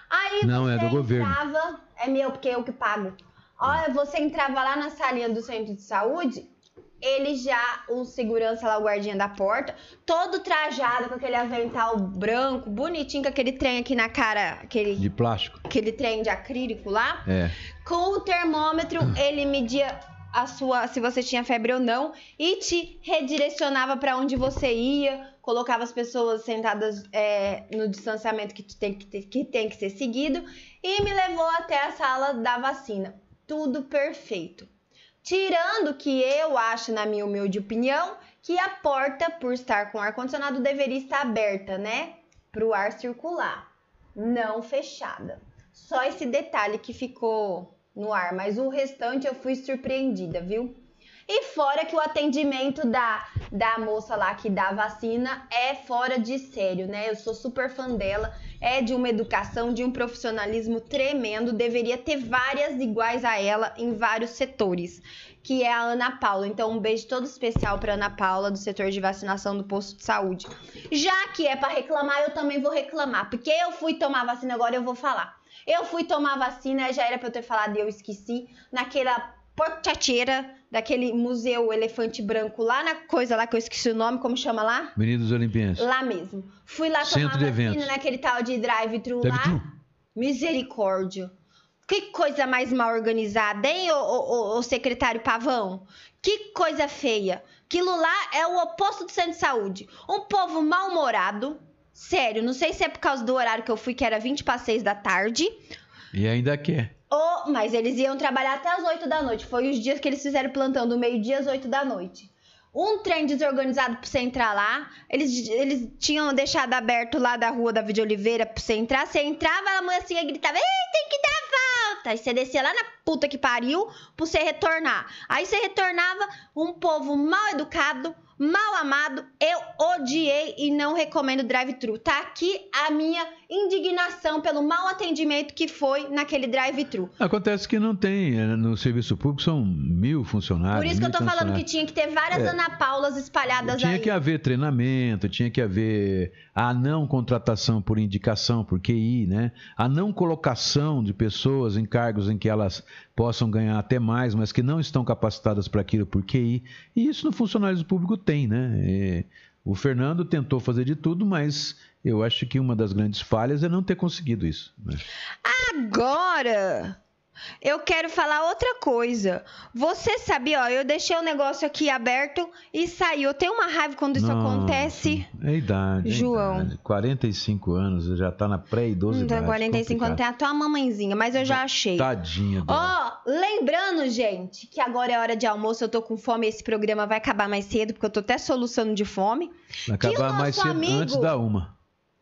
Aí Não, você é do governo. entrava, é meu porque eu que pago. Olha, você entrava lá na salinha do centro de saúde, ele já, o segurança lá, o guardinha da porta, todo trajado com aquele avental branco, bonitinho, com aquele trem aqui na cara, aquele, De plástico. aquele trem de acrílico lá. É. Com o termômetro, ele media a sua, se você tinha febre ou não, e te redirecionava para onde você ia, colocava as pessoas sentadas é, no distanciamento que, tem que, ter- que tem que ser seguido, e me levou até a sala da vacina. Tudo perfeito. Tirando que eu acho, na minha humilde opinião, que a porta, por estar com ar-condicionado, deveria estar aberta, né? Para o ar circular, não fechada. Só esse detalhe que ficou no ar, mas o restante eu fui surpreendida, viu? E fora que o atendimento da, da moça lá que dá vacina é fora de sério, né? Eu sou super fã dela, é de uma educação, de um profissionalismo tremendo, deveria ter várias iguais a ela em vários setores, que é a Ana Paula. Então, um beijo todo especial para Ana Paula do setor de vacinação do posto de saúde. Já que é para reclamar, eu também vou reclamar, porque eu fui tomar vacina agora eu vou falar. Eu fui tomar vacina, já era pra eu ter falado e eu esqueci, naquela portateira daquele museu elefante branco lá na coisa lá que eu esqueci o nome, como chama lá? Menino dos Olimpienses. Lá mesmo. Fui lá Centro tomar de vacina eventos. naquele tal de drive-thru lá. Drive-thru. Misericórdia. Que coisa mais mal organizada, hein, ô secretário Pavão? Que coisa feia. Aquilo lá é o oposto do centro de saúde. Um povo mal-humorado. Sério, não sei se é por causa do horário que eu fui, que era 20 para 6 da tarde. E ainda quer. Ou, mas eles iam trabalhar até as 8 da noite. Foi os dias que eles fizeram plantão, do meio-dia às 8 da noite. Um trem desorganizado pra você entrar lá. Eles, eles tinham deixado aberto lá da rua da Vide Oliveira pra você entrar. Você entrava, a mocinha gritava: Ei, tem que dar volta. Aí você descia lá na puta que pariu pra você retornar. Aí você retornava, um povo mal educado, mal amado. Eu odiei e não recomendo drive-thru. Tá aqui a minha indignação pelo mau atendimento que foi naquele drive-thru. Acontece que não tem. eh, No serviço público são mil funcionários. Por isso que eu tô falando que tinha que ter várias É. Ana Paulas espalhadas Tinha aí. que haver treinamento, tinha que haver a não contratação por indicação, por QI, né? A não colocação de pessoas em cargos em que elas possam ganhar até mais, mas que não estão capacitadas para aquilo por QI. E isso no funcionalismo público tem, né? E o Fernando tentou fazer de tudo, mas eu acho que uma das grandes falhas é não ter conseguido isso. né? Agora, eu quero falar outra coisa. Você sabia, ó, eu deixei o negócio aqui aberto e saiu. Eu tenho uma raiva quando isso Nossa, acontece. É idade. é João. idade. 45 anos, já está na pré-idosidade. Então, 45 anos tem a tua mamãezinha, mas eu já achei. Tadinha. Ó, lembrando, gente, que agora é hora de almoço, eu tô com fome, esse programa vai acabar mais cedo, porque eu tô até soluçando de fome. Vai acabar mais cedo amigo- antes da uma.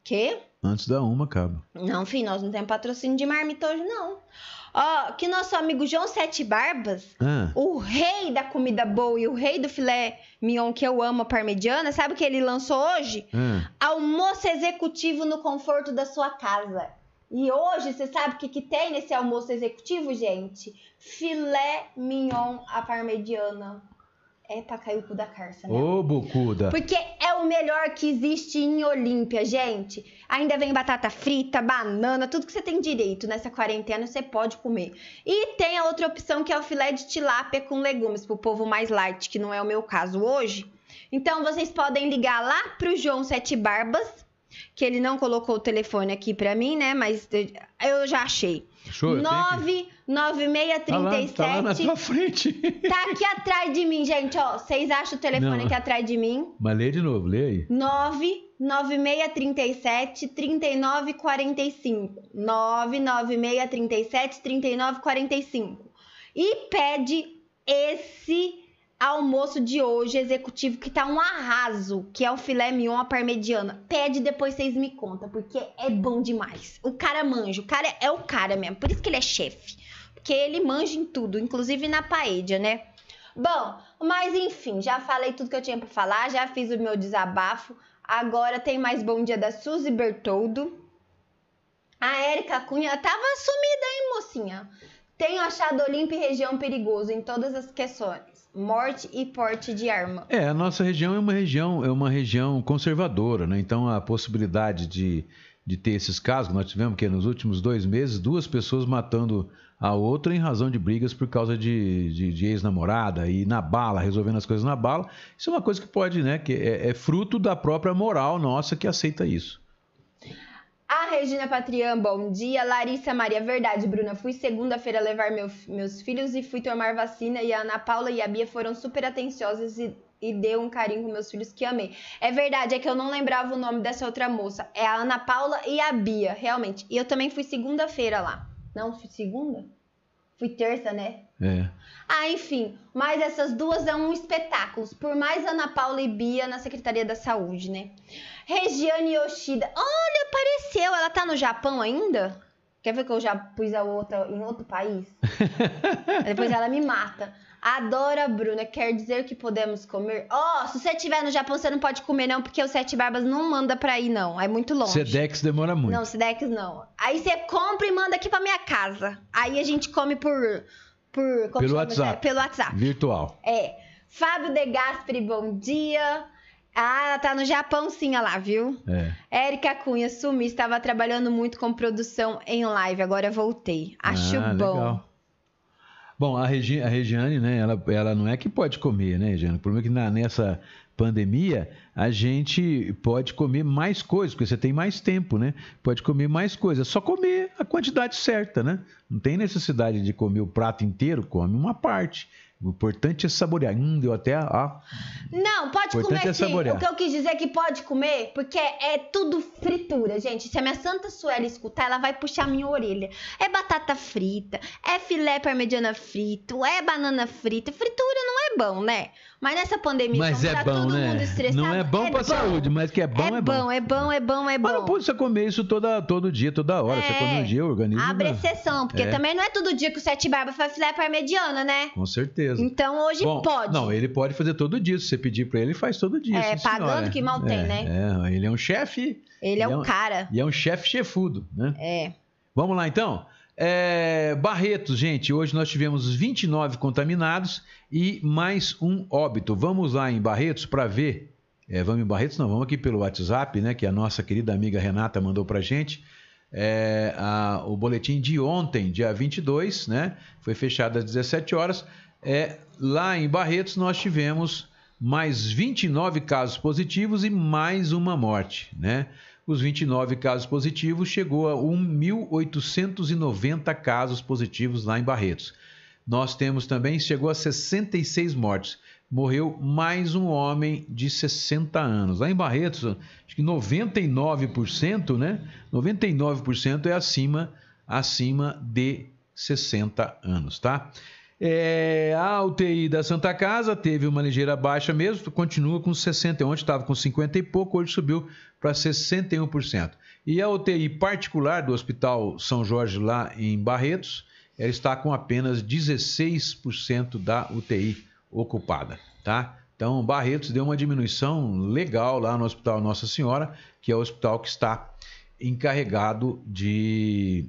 Quê? Antes da uma, acaba. Não, filho, nós não temos patrocínio de marmita hoje, não. Ó, que nosso amigo João Sete Barbas, Ah, o rei da comida boa e o rei do filé mignon que eu amo, a parmegiana, sabe o que ele lançou hoje? ah. Almoço executivo no conforto da sua casa. E hoje, você sabe o que, que tem nesse almoço executivo, gente? Filé mignon à parmegiana. É pra cair o cu da carça, né? Ô, Bocuda. Porque é o melhor que existe em Olímpia, gente. Ainda vem batata frita, banana, tudo que você tem direito nessa quarentena você pode comer. E tem a outra opção que é o filé de tilápia com legumes, pro povo mais light, que não é o meu caso hoje. Então vocês podem ligar lá pro João Sete Barbas, que ele não colocou o telefone aqui pra mim, né? Mas eu já achei. Show, eu tenho que- Tá lá, 99637 tá lá na tua frente. Tá aqui atrás de mim, gente, ó. Vocês acham o telefone Não. aqui atrás de mim? Mas lê de novo, lê aí. 99637 3945. 99637 3945. E pede esse almoço de hoje executivo que tá um arraso, que é o filé mignon à parmegiana. Pede depois vocês me contam, porque é bom demais. O cara manja, o cara é o cara mesmo, por isso que ele é chefe. Porque ele manja em tudo, inclusive na paella, né? Bom, mas enfim, já falei tudo que eu tinha pra falar, já fiz o meu desabafo. Agora tem mais bom dia da Suzy Bertoldo. A Érica Cunha tava sumida, hein, mocinha? Tenho achado Olímpia e região perigoso em todas as questões. Morte e porte de arma. É, a nossa região é uma região, é uma região conservadora, né? Então a possibilidade de, de ter esses casos, nós tivemos que nos últimos dois meses, duas pessoas matando a outra em razão de brigas por causa de, de, de ex-namorada e na bala, resolvendo as coisas na bala. Isso é uma coisa que pode, né? Que é, é fruto da própria moral nossa que aceita isso. Regina Patrian, bom dia. Larissa Maria, verdade, Bruna. Fui segunda-feira levar meu- meus filhos e fui tomar vacina. E a Ana Paula e a Bia foram super atenciosas e, e deu um carinho com meus filhos que amei. É verdade, é que eu não lembrava o nome dessa outra moça. É a Ana Paula e a Bia, realmente. E eu também fui segunda-feira lá. Não, fui segunda? Fui terça, né? É. Ah, enfim, mas essas duas são um espetáculo. Por mais Ana Paula e Bia na Secretaria da Saúde, né? Regiane Yoshida. Olha, apareceu. Ela tá no Japão ainda? Quer ver que eu já pus a outra em outro país? Depois ela me mata. Adoro a Bruna. Quer dizer que podemos comer? Ó, se você estiver no Japão, você não pode comer, não, porque o Sete Barbas não manda pra ir, não. É muito longe. Sedex demora muito. Não, Sidex não. Aí você compra e manda aqui pra minha casa. Aí a gente come por. Por Pelo? WhatsApp. Pelo WhatsApp. Virtual. É. Fábio De Gasperi, bom dia. Ah, tá no Japão sim, olha lá, viu? É. Érica Cunha, sumi, estava trabalhando muito com produção em live, agora voltei. Acho Ah, bom. legal. Bom, a, Regi, a Regiane, né, ela, ela não é que pode comer, né, Regiane? O problema é que na- nessa pandemia a gente pode comer mais coisas, porque você tem mais tempo, né? Pode comer mais coisas, só comer a quantidade certa, né? Não tem necessidade de comer o prato inteiro, come uma parte. O importante é saborear. Hum, deu até a. Não, pode comer é sim. saborear. O que eu quis dizer é que pode comer, porque é tudo fritura, gente. Se a minha Santa Suela escutar, ela vai puxar minha orelha. É batata frita, é filé parmegiana frito, é banana frita. Fritura não é bom, né? Mas nessa pandemia, Mas é tá bom, todo né? mundo estressado, Não é bom pra saúde, mas que é bom, é, é bom, é bom, é bom, é Mas não bom. pode você comer isso toda, todo dia, toda hora. Você É. come um dia, o organismo. Abre não- exceção, porque É. também não é todo dia que o Sete Barba faz filé parmegiana, né? Com certeza. Então hoje Bom, pode. Não, ele pode fazer todo dia. Se você pedir pra ele, ele faz todo dia. É, sim, senhora. pagando que mal tem, É, né? É, ele é um chefe Ele é ele é um- cara. e é um chefe chefudo, né? É. Vamos lá então. É, Barretos, gente, hoje nós tivemos 29 contaminados e mais um óbito. Vamos lá em Barretos para ver. É, vamos em Barretos? Não, vamos aqui pelo WhatsApp, né? Que a nossa querida amiga Renata mandou pra gente. É, a- o boletim de ontem, dia 22, né? Foi fechado às 17 horas. É, lá em Barretos nós tivemos mais 29 casos positivos e mais uma morte, né? Os 29 casos positivos chegou a 1.890 casos positivos lá em Barretos. Nós temos também, chegou a 66 mortes. Morreu mais um homem de 60 anos. Lá em Barretos, acho que 99%, né? 99% é acima, acima de 60 anos, tá? É, a UTI da Santa Casa teve uma ligeira baixa mesmo, continua com 60, ontem estava com 50 e pouco, hoje subiu para 61%. E a UTI particular do Hospital São Jorge lá em Barretos, ela está com apenas 16% da UTI ocupada, tá? Então, Barretos deu uma diminuição legal lá no Hospital Nossa Senhora, que é o hospital que está encarregado de,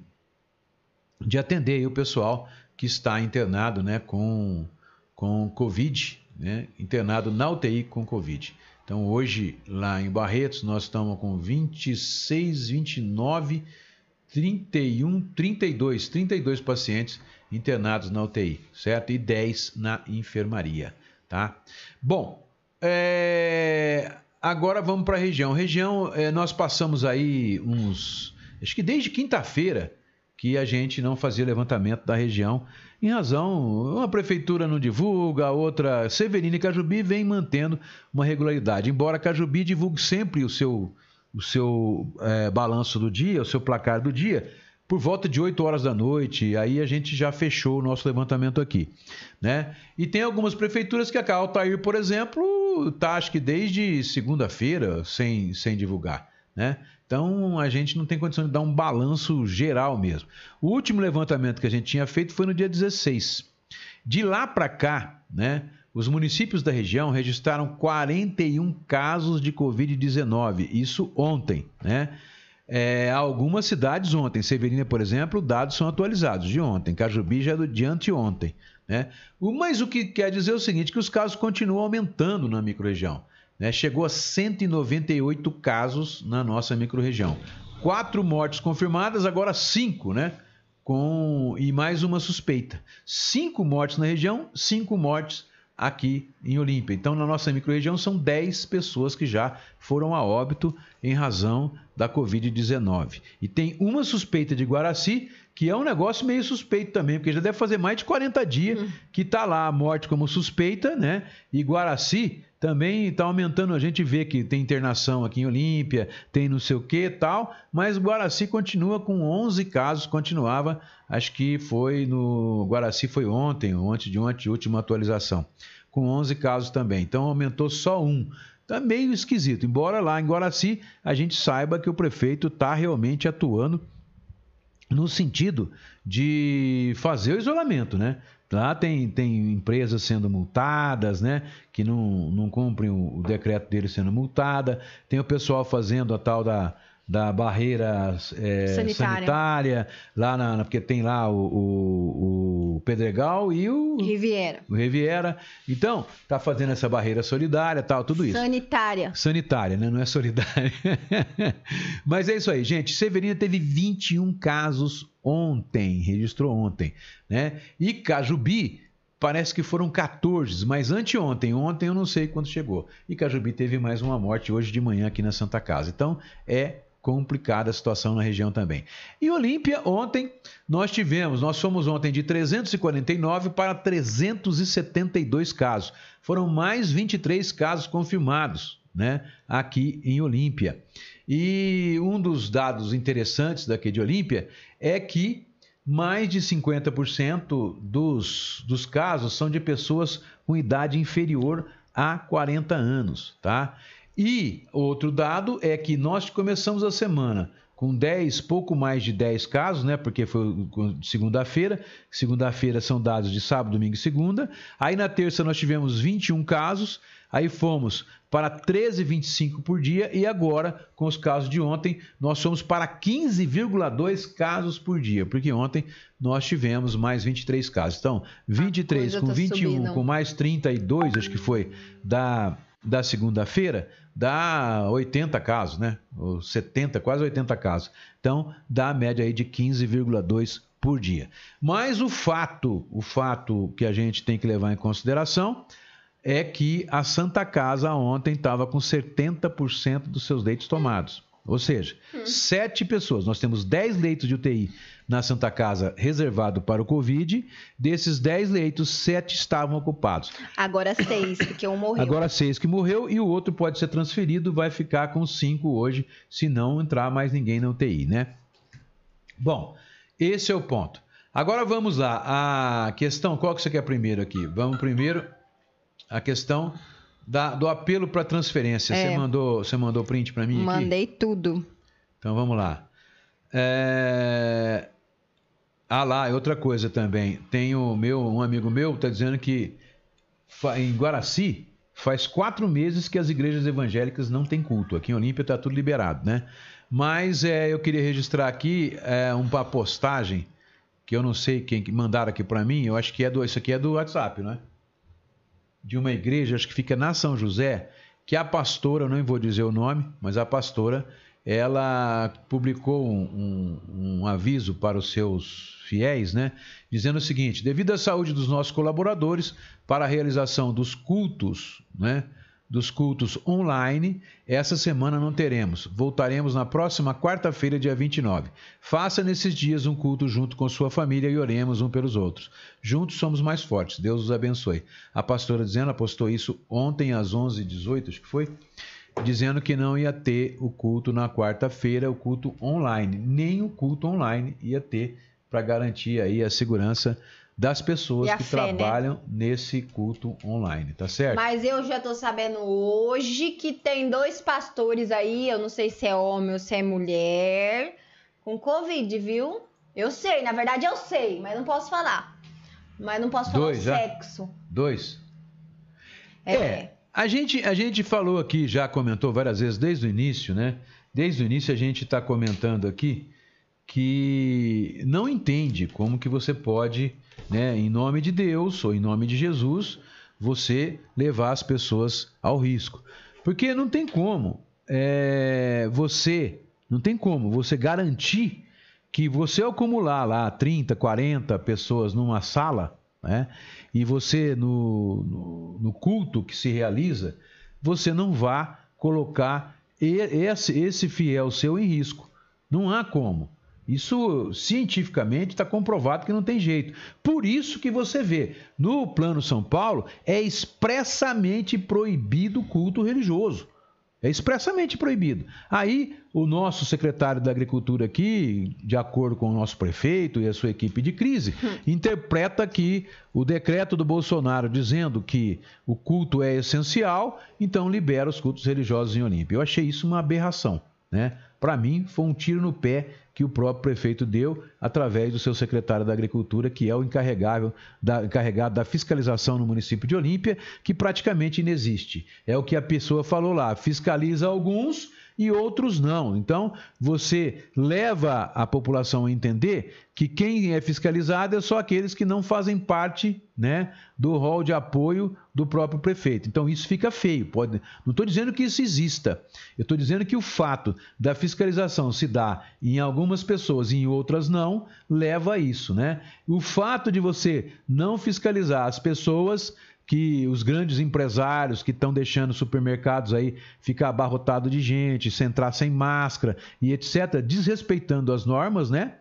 de atender o pessoal que está internado, né, com, com Covid, né, internado na UTI com Covid. Então, hoje, lá em Barretos, nós estamos com 26, 29, 31, 32, 32 pacientes internados na UTI, certo? E 10 na enfermaria, tá? Bom, é... agora vamos para a região. Região, é, nós passamos aí uns, acho que desde quinta-feira, que a gente não fazia levantamento da região, em razão, uma prefeitura não divulga, a outra, Severina e Cajubi vem mantendo uma regularidade, embora Cajubi divulgue sempre o seu, o seu é, balanço do dia, o seu placar do dia, por volta de 8 horas da noite, aí a gente já fechou o nosso levantamento aqui, né? E tem algumas prefeituras que a Altair, por exemplo, tá acho que desde segunda-feira sem, sem divulgar, né? Então a gente não tem condição de dar um balanço geral mesmo. O último levantamento que a gente tinha feito foi no dia 16. De lá para cá, né, os municípios da região registraram 41 casos de Covid-19. Isso ontem, né? É, algumas cidades ontem, Severina, por exemplo, dados são atualizados de ontem, Cajubi já é de anteontem. Né? Mas o que quer dizer é o seguinte, que os casos continuam aumentando na microrregião né, chegou a 198 casos na nossa microrregião. Quatro mortes confirmadas, agora cinco, né? Com, e mais uma suspeita. Cinco mortes na região, cinco mortes aqui em Olímpia. Então, na nossa microrregião, são 10 pessoas que já foram a óbito em razão da Covid-19. E tem uma suspeita de Guaraci, que é um negócio meio suspeito também, porque já deve fazer mais de 40 dias uhum. que está lá a morte como suspeita, né? E Guaraci também está aumentando, a gente vê que tem internação aqui em Olímpia, tem não sei o que tal, mas Guaraci continua com 11 casos, continuava, acho que foi no Guaraci foi ontem, ou antes de ontem, última atualização, com 11 casos também, então aumentou só um. Está meio esquisito, embora lá em Guaraci a gente saiba que o prefeito está realmente atuando no sentido de fazer o isolamento, né? Lá tem, tem empresas sendo multadas, né? Que não, não cumprem o, o decreto dele sendo multada. Tem o pessoal fazendo a tal da, da barreira é, sanitária. sanitária. lá na, porque tem lá o, o, o, Pedregal e o Riviera. O Riviera. Então, tá fazendo essa barreira solidária, tal, tudo isso. Sanitária. Sanitária, né? Não é solidária. Mas é isso aí, gente. Severina teve 21 casos ontem, registrou ontem, né? E Cajubi parece que foram 14, mas anteontem, ontem eu não sei quando chegou. E Cajubi teve mais uma morte hoje de manhã aqui na Santa Casa. Então, é complicada a situação na região também. E Olímpia, ontem nós tivemos, nós fomos ontem de 349 para 372 casos. Foram mais 23 casos confirmados, né, aqui em Olímpia. E um dos dados interessantes daqui de Olímpia é que mais de 50% dos, dos casos são de pessoas com idade inferior a 40 anos, tá? E outro dado é que nós começamos a semana com 10, pouco mais de 10 casos, né? Porque foi segunda-feira. Segunda-feira são dados de sábado, domingo e segunda. Aí na terça nós tivemos 21 casos. Aí fomos para 13,25 por dia e agora, com os casos de ontem, nós fomos para 15,2 casos por dia, porque ontem nós tivemos mais 23 casos. Então, 23 com tá 21 subindo. com mais 32, acho que foi da da segunda-feira, dá 80 casos, né? Ou 70, quase 80 casos. Então, dá a média aí de 15,2 por dia. Mas o fato, o fato que a gente tem que levar em consideração é que a Santa Casa ontem estava com 70% dos seus leitos tomados. Ou seja, hum. sete pessoas. Nós temos 10 leitos de UTI na Santa Casa reservado para o Covid. Desses 10 leitos, sete estavam ocupados. Agora seis, porque um morreu. Agora seis que morreu e o outro pode ser transferido, vai ficar com cinco hoje, se não entrar mais ninguém na UTI, né? Bom, esse é o ponto. Agora vamos lá. A questão, qual que você quer primeiro aqui? Vamos primeiro a questão da, do apelo para transferência. É. Você mandou, você mandou print para mim Mandei aqui? tudo. Então vamos lá. É... Ah lá, outra coisa também. Tem o meu, um amigo meu está dizendo que em Guaraci faz quatro meses que as igrejas evangélicas não têm culto. Aqui em Olímpia está tudo liberado, né? Mas é, eu queria registrar aqui é, uma postagem que eu não sei quem mandaram aqui para mim. Eu acho que é do, isso aqui é do WhatsApp, não é? De uma igreja, acho que fica na São José, que a pastora, não vou dizer o nome, mas a pastora, ela publicou um, um, um aviso para os seus fiéis, né? Dizendo o seguinte: devido à saúde dos nossos colaboradores, para a realização dos cultos, né? Dos cultos online, essa semana não teremos. Voltaremos na próxima quarta-feira, dia 29. Faça nesses dias um culto junto com sua família e oremos um pelos outros. Juntos somos mais fortes. Deus os abençoe. A pastora dizendo, apostou isso ontem às 11h18, acho que foi, dizendo que não ia ter o culto na quarta-feira, o culto online. Nem o culto online ia ter para garantir aí a segurança das pessoas que fé, né? trabalham né? nesse culto online, tá certo? Mas eu já tô sabendo hoje que tem dois pastores aí, eu não sei se é homem ou se é mulher, com Covid, viu? Eu sei, na verdade eu sei, mas não posso falar. Mas não posso falar dois, o sexo. Dois? É. é. A gente, a gente falou aqui, já comentou várias vezes desde o início, né? Desde o início a gente está comentando aqui que não entende como que você pode né, em nome de Deus ou em nome de Jesus, você levar as pessoas ao risco. Porque não tem como é, você, não tem como você garantir que você acumular lá 30, 40 pessoas numa sala, né, e você no, no, no culto que se realiza, você não vá colocar esse, esse fiel seu em risco. Não há como. Isso cientificamente está comprovado que não tem jeito. Por isso que você vê, no Plano São Paulo é expressamente proibido o culto religioso. É expressamente proibido. Aí, o nosso secretário da Agricultura aqui, de acordo com o nosso prefeito e a sua equipe de crise, hum. interpreta que o decreto do Bolsonaro dizendo que o culto é essencial, então libera os cultos religiosos em Olímpia. Eu achei isso uma aberração. Né? Para mim, foi um tiro no pé que o próprio prefeito deu através do seu secretário da Agricultura, que é o encarregado da, encarregado da fiscalização no município de Olímpia, que praticamente inexiste. É o que a pessoa falou lá: fiscaliza alguns e outros não. Então, você leva a população a entender que quem é fiscalizado é só aqueles que não fazem parte né, do rol de apoio do próprio prefeito. Então, isso fica feio. Pode... Não estou dizendo que isso exista. Eu estou dizendo que o fato da fiscalização se dar em algumas pessoas e em outras não, leva a isso. Né? O fato de você não fiscalizar as pessoas que os grandes empresários que estão deixando supermercados aí ficar abarrotado de gente, sem entrar sem máscara e etc, desrespeitando as normas, né?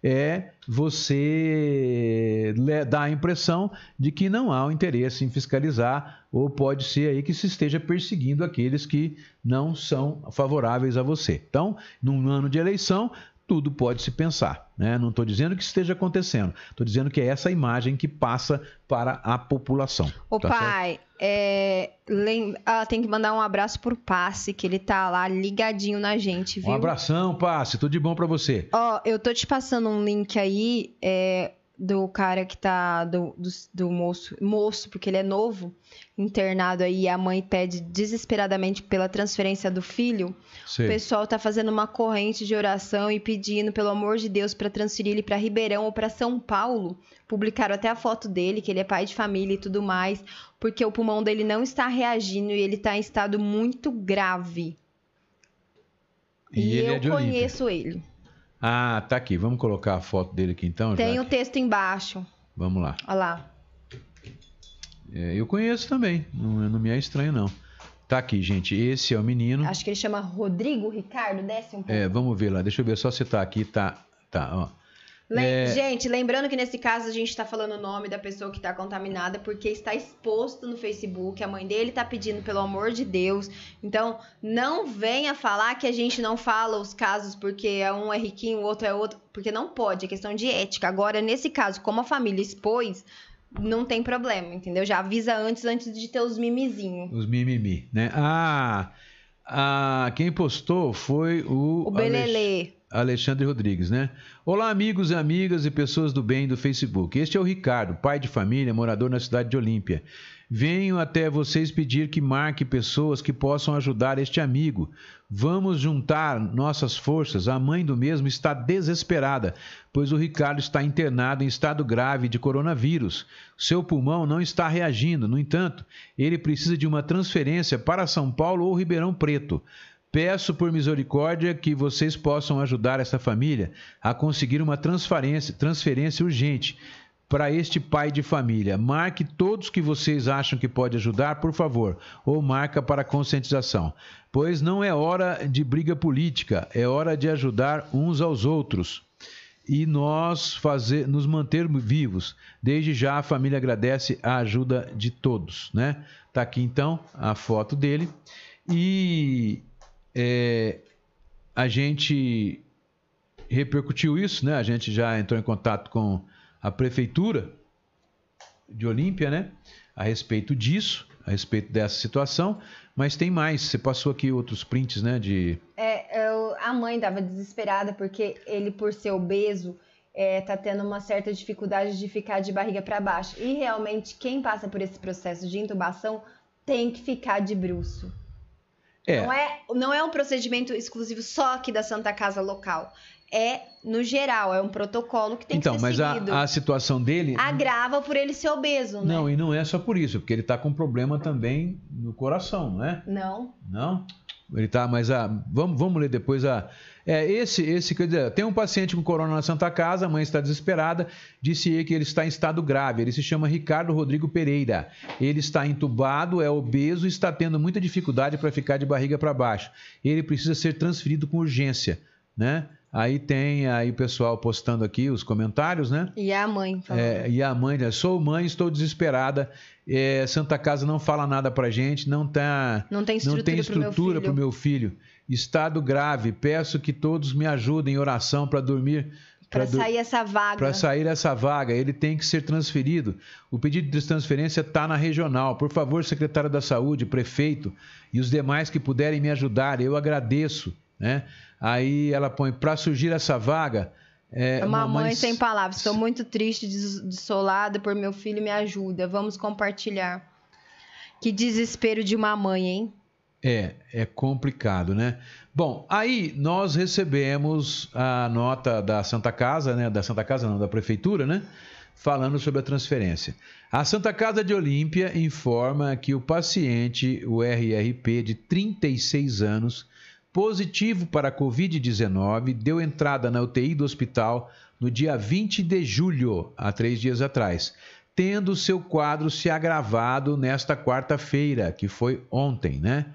É você dar a impressão de que não há o interesse em fiscalizar ou pode ser aí que se esteja perseguindo aqueles que não são favoráveis a você. Então, num ano de eleição, tudo pode se pensar. Né? Não estou dizendo que esteja acontecendo, estou dizendo que é essa imagem que passa para a população. O tá pai, é, lem... ah, tem que mandar um abraço pro Passe, que ele tá lá ligadinho na gente, viu? Um abração, Passe, tudo de bom para você. Ó, eu tô te passando um link aí, é, do cara que tá. Do, do, do, moço, moço, porque ele é novo, internado aí, e a mãe pede desesperadamente pela transferência do filho. Sim. O pessoal tá fazendo uma corrente de oração e pedindo, pelo amor de Deus, para transferir ele para Ribeirão ou para São Paulo. Publicaram até a foto dele, que ele é pai de família e tudo mais, porque o pulmão dele não está reagindo e ele tá em estado muito grave. E, e eu é conheço ele. Ah, tá aqui. Vamos colocar a foto dele aqui então. Tem o texto embaixo. Vamos lá. Olha lá. É, eu conheço também. Não, não me é estranho, não. Tá aqui, gente. Esse é o menino. Acho que ele chama Rodrigo Ricardo. Desce um pouco. É, vamos ver lá. Deixa eu ver só se tá aqui. Tá. Tá, ó. É... Gente, lembrando que nesse caso a gente está falando o nome da pessoa que está contaminada porque está exposto no Facebook. A mãe dele está pedindo pelo amor de Deus. Então, não venha falar que a gente não fala os casos porque um é riquinho, o outro é outro. Porque não pode, é questão de ética. Agora, nesse caso, como a família expôs, não tem problema, entendeu? Já avisa antes, antes de ter os mimizinhos. Os mimimi, né? Ah, ah, quem postou foi o. O Belelê. Alexandre Rodrigues, né? Olá, amigos e amigas e pessoas do bem do Facebook. Este é o Ricardo, pai de família, morador na cidade de Olímpia. Venho até vocês pedir que marque pessoas que possam ajudar este amigo. Vamos juntar nossas forças. A mãe do mesmo está desesperada, pois o Ricardo está internado em estado grave de coronavírus. Seu pulmão não está reagindo. No entanto, ele precisa de uma transferência para São Paulo ou Ribeirão Preto. Peço por misericórdia que vocês possam ajudar essa família a conseguir uma transferência, transferência urgente para este pai de família. Marque todos que vocês acham que pode ajudar, por favor, ou marca para conscientização. Pois não é hora de briga política, é hora de ajudar uns aos outros e nós fazer, nos manter vivos. Desde já a família agradece a ajuda de todos, né? Tá aqui então a foto dele e é, a gente repercutiu isso, né? A gente já entrou em contato com a prefeitura de Olímpia, né? A respeito disso, a respeito dessa situação. Mas tem mais. Você passou aqui outros prints, né? De É, eu- a mãe estava desesperada porque ele, por ser obeso, é, tá tendo uma certa dificuldade de ficar de barriga para baixo. E realmente, quem passa por esse processo de intubação tem que ficar de bruço. É, Não, é, não é um procedimento exclusivo só aqui da Santa Casa local. É no geral, é um protocolo que tem então, que ser mas a, seguido. a situação dele Agrava por ele ser obeso, né? não e não é só por isso, porque ele está com problema também no coração, não é? Não. Não? Ele tá, mas a, vamos, vamos ler depois a. É, esse, esse, quer dizer, tem um paciente com corona na Santa Casa, a mãe está desesperada, disse que ele está em estado grave. Ele se chama Ricardo Rodrigo Pereira. Ele está entubado, é obeso e está tendo muita dificuldade para ficar de barriga para baixo. Ele precisa ser transferido com urgência, né? Aí tem aí o pessoal postando aqui os comentários, né? E a mãe. É, e a mãe, né? Sou mãe, estou desesperada. É, Santa Casa não fala nada pra gente, não tá, Não tem estrutura, não tem pro meu estrutura filho. para o meu filho. Estado grave. Peço que todos me ajudem em oração para dormir. Du- sair essa vaga. Para sair essa vaga, ele tem que ser transferido. O pedido de transferência está na regional. Por favor, secretário da Saúde, prefeito e os demais que puderem me ajudar, eu agradeço. Né? Aí ela põe: para surgir essa vaga. É, É uma mamãe mãe s- sem palavras. Estou muito triste, des- desolada por meu filho. Me ajuda. Vamos compartilhar. Que desespero de uma mãe, hein? É, é complicado, né? Bom, aí nós recebemos a nota da Santa Casa, né? Da Santa Casa, não, da Prefeitura, né? Falando sobre a transferência. A Santa Casa de Olímpia informa que o paciente, o RRP, de 36 anos, positivo para a Covid-19, deu entrada na UTI do hospital no dia 20 de julho, há três dias atrás, tendo seu quadro se agravado nesta quarta-feira, que foi ontem, né?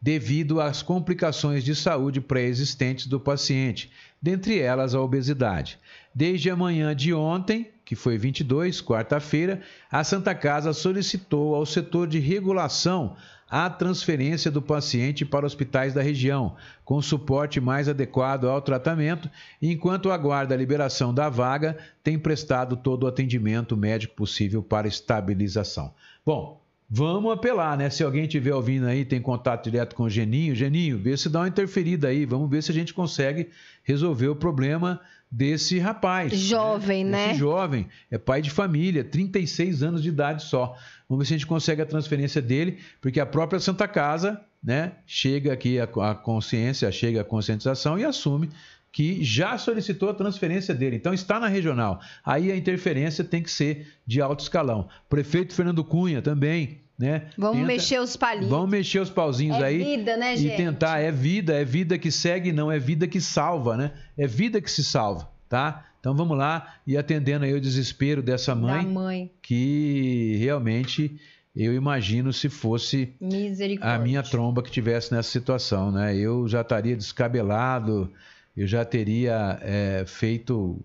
Devido às complicações de saúde pré-existentes do paciente, dentre elas a obesidade. Desde a manhã de ontem, que foi 22, quarta-feira, a Santa Casa solicitou ao setor de regulação a transferência do paciente para hospitais da região, com suporte mais adequado ao tratamento, enquanto aguarda a liberação da vaga, tem prestado todo o atendimento médico possível para estabilização. Bom, vamos apelar, né? Se alguém estiver ouvindo aí, tem contato direto com o Geninho, Geninho, vê se dá uma interferida aí, vamos ver se a gente consegue resolver o problema desse rapaz. Jovem, né? Esse jovem, é pai de família, 36 anos de idade só. Vamos ver se a gente consegue a transferência dele, porque a própria Santa Casa, né, chega aqui a, a consciência, chega a conscientização e assume que já solicitou a transferência dele. Então está na regional. Aí a interferência tem que ser de alto escalão. Prefeito Fernando Cunha também, né? Vamos tenta- mexer os palitos. Vamos mexer os pauzinhos É aí vida, né, e gente? tentar. É vida, é vida que segue, não é vida que salva, né? É vida que se salva, tá? Então vamos lá e atendendo aí o desespero dessa mãe, mãe. que realmente eu imagino se fosse a minha tromba que tivesse nessa situação, né? Eu já estaria descabelado, eu já teria é, feito,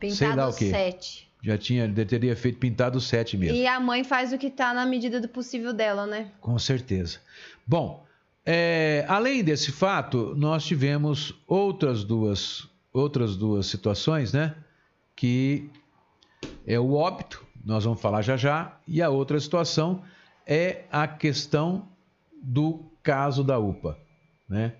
Pintado sei lá o quê. sete. já tinha, já teria feito pintado sete mesmo. E a mãe faz o que tá na medida do possível dela, né? Com certeza. Bom, é, além desse fato, nós tivemos outras duas, outras duas situações, né? Que é o óbito, nós vamos falar já já, e a outra situação é a questão do caso da UPA, né?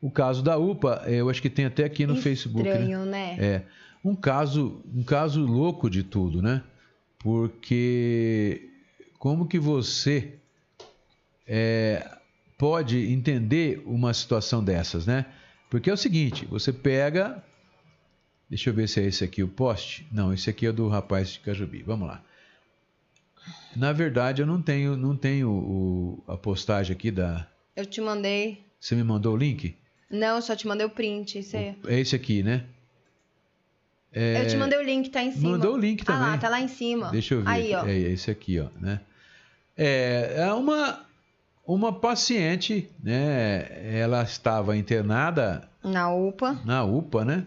O caso da UPA, eu acho que tem até aqui no Facebook, né? Estranho, né? É um caso, um caso louco de tudo, né? Porque como que você é, pode entender uma situação dessas, né? Porque é o seguinte, você pega, deixa eu ver se é esse aqui o poste. Não, esse aqui é do rapaz de Cajubi. Vamos lá. Na verdade, eu não tenho, não tenho o, a postagem aqui da. Eu te mandei. Você me mandou o link? Não, eu só te mandei o print. Isso aí. É esse aqui, né? Eu te mandei o link, tá em cima. Mandou o link também. Ah lá, tá lá em cima. Deixa eu ver. Aí, ó. É esse aqui, ó, né? É, é uma uma paciente, né? Ela estava internada Na UPA. na UPA, né?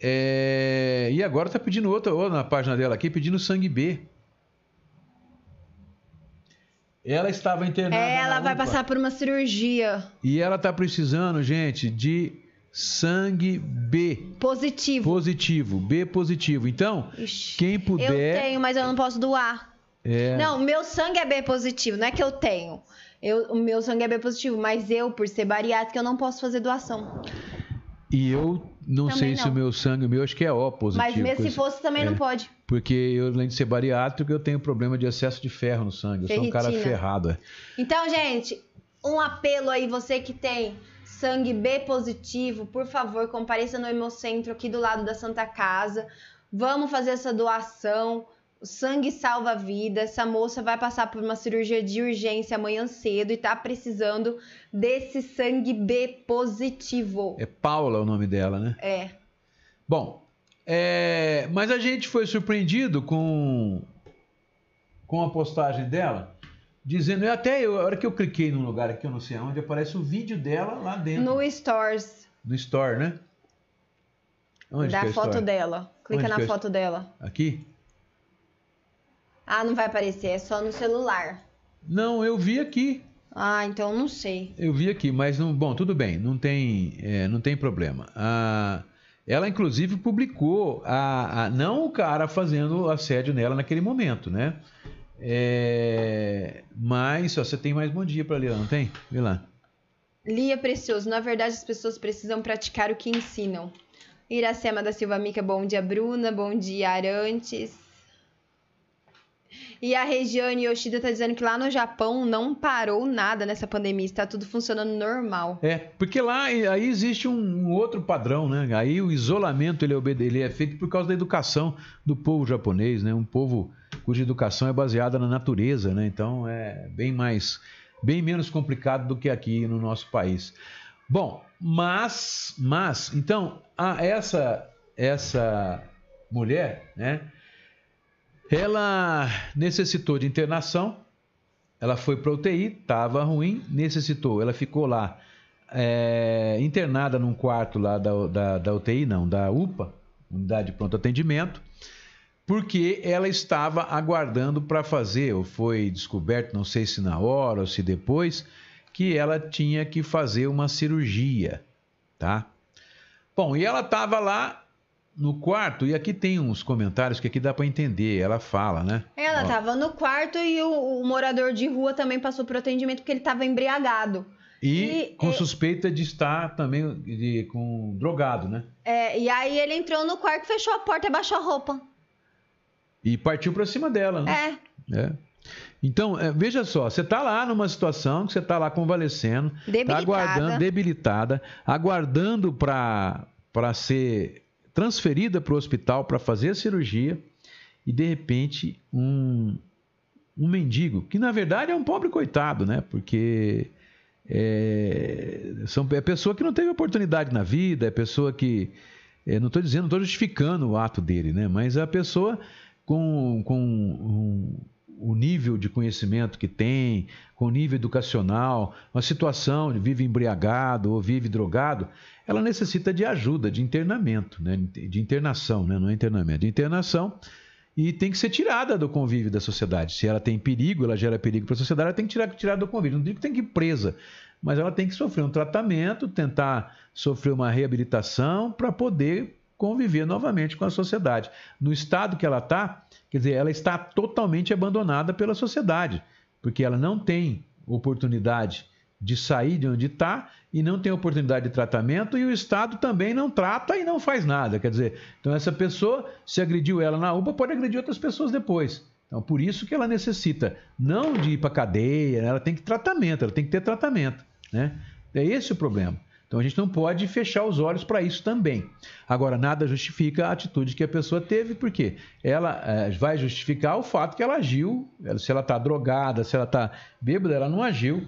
É, e agora está pedindo outra, ou na página dela aqui, pedindo sangue B. Ela estava internada. Ela na vai UPA. passar por uma cirurgia E ela está precisando, gente, de sangue B positivo. positivo, B positivo. Então, Ixi, quem Eu puder, tenho, mas eu não posso doar. é, Não, meu sangue é B positivo, não é que eu tenho. Eu, o meu sangue é B positivo, mas eu, por ser bariátrica, eu não posso fazer doação. e eu não Também sei se não. o meu sangue, o meu acho que é O positivo. mas mesmo se fosse, também é. não pode. Porque eu, além de ser bariátrico, eu tenho problema de excesso de ferro no sangue. Eu sou um cara Ferritina. ferrado. é. Então, gente, um apelo aí, você que tem sangue B positivo, por favor, compareça no Hemocentro aqui do lado da Santa Casa. Vamos fazer essa doação. O sangue salva a vida. Essa moça vai passar por uma cirurgia de urgência amanhã cedo e tá precisando desse sangue B positivo. É Paula o nome dela, né? É. Bom, é, mas a gente foi surpreendido com, com a postagem dela, dizendo, até eu, a hora que eu cliquei num lugar aqui, eu não sei aonde, aparece o vídeo dela lá dentro, no, No Stores store, né? Onde da é foto dela. Clica Onde na é? foto dela. Aqui? Ah, não vai aparecer, é só no celular. Não, eu vi aqui. Ah, então não sei. Eu vi aqui, mas não. Bom, tudo bem, não tem, é, não tem problema. Ah, ela, inclusive, publicou a, a- não o cara fazendo assédio nela naquele momento, né? É, mas ó, você tem mais bom dia para ler, não tem? Vê lá. Lia Precioso, na verdade as pessoas precisam praticar o que ensinam. Iracema da Silva Mica, bom dia Bruna, bom dia Arantes. E a Regiane Yoshida tá dizendo que lá no Japão não parou nada nessa pandemia, está tudo funcionando normal. É, porque lá aí existe um, outro padrão, né? Aí o isolamento ele é, ele é feito por causa da educação do povo japonês, né? Um povo cuja educação é baseada na natureza, né? Então é bem mais, bem menos complicado do que aqui no nosso país. Bom, mas, mas, então, a, essa essa mulher, né? Ela necessitou de internação, ela foi para UTI, estava ruim, necessitou, ela ficou lá é, internada num quarto lá da, da, da UTI, não, da UPA, Unidade de Pronto Atendimento, porque ela estava aguardando para fazer, ou foi descoberto, não sei se na hora ou se depois, que ela tinha que fazer uma cirurgia, tá? Bom, e ela estava lá no quarto, e aqui tem uns comentários que aqui dá para entender, ela fala, né? Ela Ó. tava no quarto e o, o morador de rua também passou por atendimento porque ele tava embriagado. E, E, com é- suspeita de estar também de- com drogado, né? É, e aí ele entrou no quarto, fechou a porta e abaixou a roupa. E partiu para cima dela, né? É, É. Então, é, veja só, você está lá numa situação que você está lá convalescendo, está Debilitada. aguardando, debilitada, aguardando para ser transferida para o hospital para fazer a cirurgia e de repente um, um mendigo, que na verdade é um pobre coitado, né? Porque é, são, é pessoa que não teve oportunidade na vida, é pessoa que. é, não estou dizendo, estou justificando o ato dele, né? Mas a pessoa com, com um- o nível de conhecimento que tem, com o nível educacional, uma situação de vive embriagado ou vive drogado, ela necessita de ajuda, de internamento, né? de internação, né? não é internamento, de internação, e tem que ser tirada do convívio da sociedade. Se ela tem perigo, ela gera perigo para a sociedade, ela tem que tirar, tirar do convívio. Não digo que tem que ir presa, mas ela tem que sofrer um tratamento, tentar sofrer uma reabilitação para poder conviver novamente com a sociedade. No estado que ela está, quer dizer, ela está totalmente abandonada pela sociedade, porque ela não tem oportunidade de sair de onde está e não tem oportunidade de tratamento e o Estado também não trata e não faz nada. Quer dizer, então essa pessoa, se agrediu ela na UPA, pode agredir outras pessoas depois. Então, por isso que ela necessita não de ir para cadeia, ela tem que tratamento, ela tem que ter tratamento, né? É esse o problema. Então a gente não pode fechar os olhos para isso também. Agora, nada justifica a atitude que a pessoa teve, porque ela é, vai justificar o fato que ela agiu, se ela está drogada, se ela está bêbada, ela não agiu.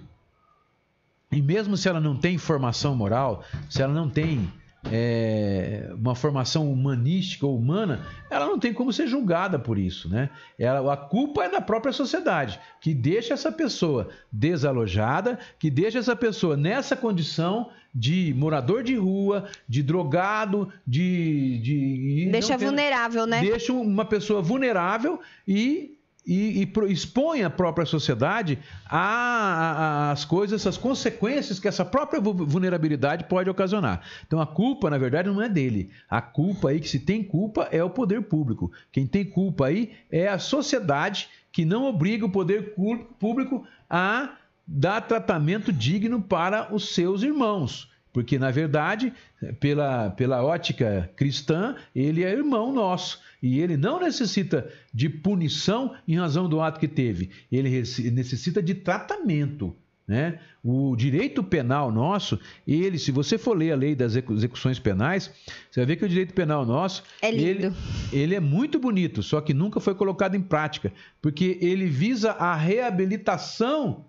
E mesmo se ela não tem formação moral, se ela não tem é, uma formação humanística ou humana, ela não tem como ser julgada por isso, né? Ela, a culpa é da própria sociedade, que deixa essa pessoa desalojada, que deixa essa pessoa nessa condição de morador de rua, de drogado, de. de deixa vulnerável, né? Deixa uma pessoa vulnerável e e, e expõe a própria sociedade às coisas, às consequências que essa própria vulnerabilidade pode ocasionar. Então a culpa, na verdade, não é dele. A culpa aí, que se tem culpa, é o poder público. Quem tem culpa aí é a sociedade que não obriga o poder público a dar tratamento digno para os seus irmãos. Porque, na verdade, pela, pela ótica cristã, ele é irmão nosso. E ele não necessita de punição em razão do ato que teve. Ele necessita de tratamento. Né? O direito penal nosso, ele, se você for ler a lei das execuções penais, você vai ver que o direito penal nosso, é ele, ele é muito bonito, só que nunca foi colocado em prática, porque ele visa a reabilitação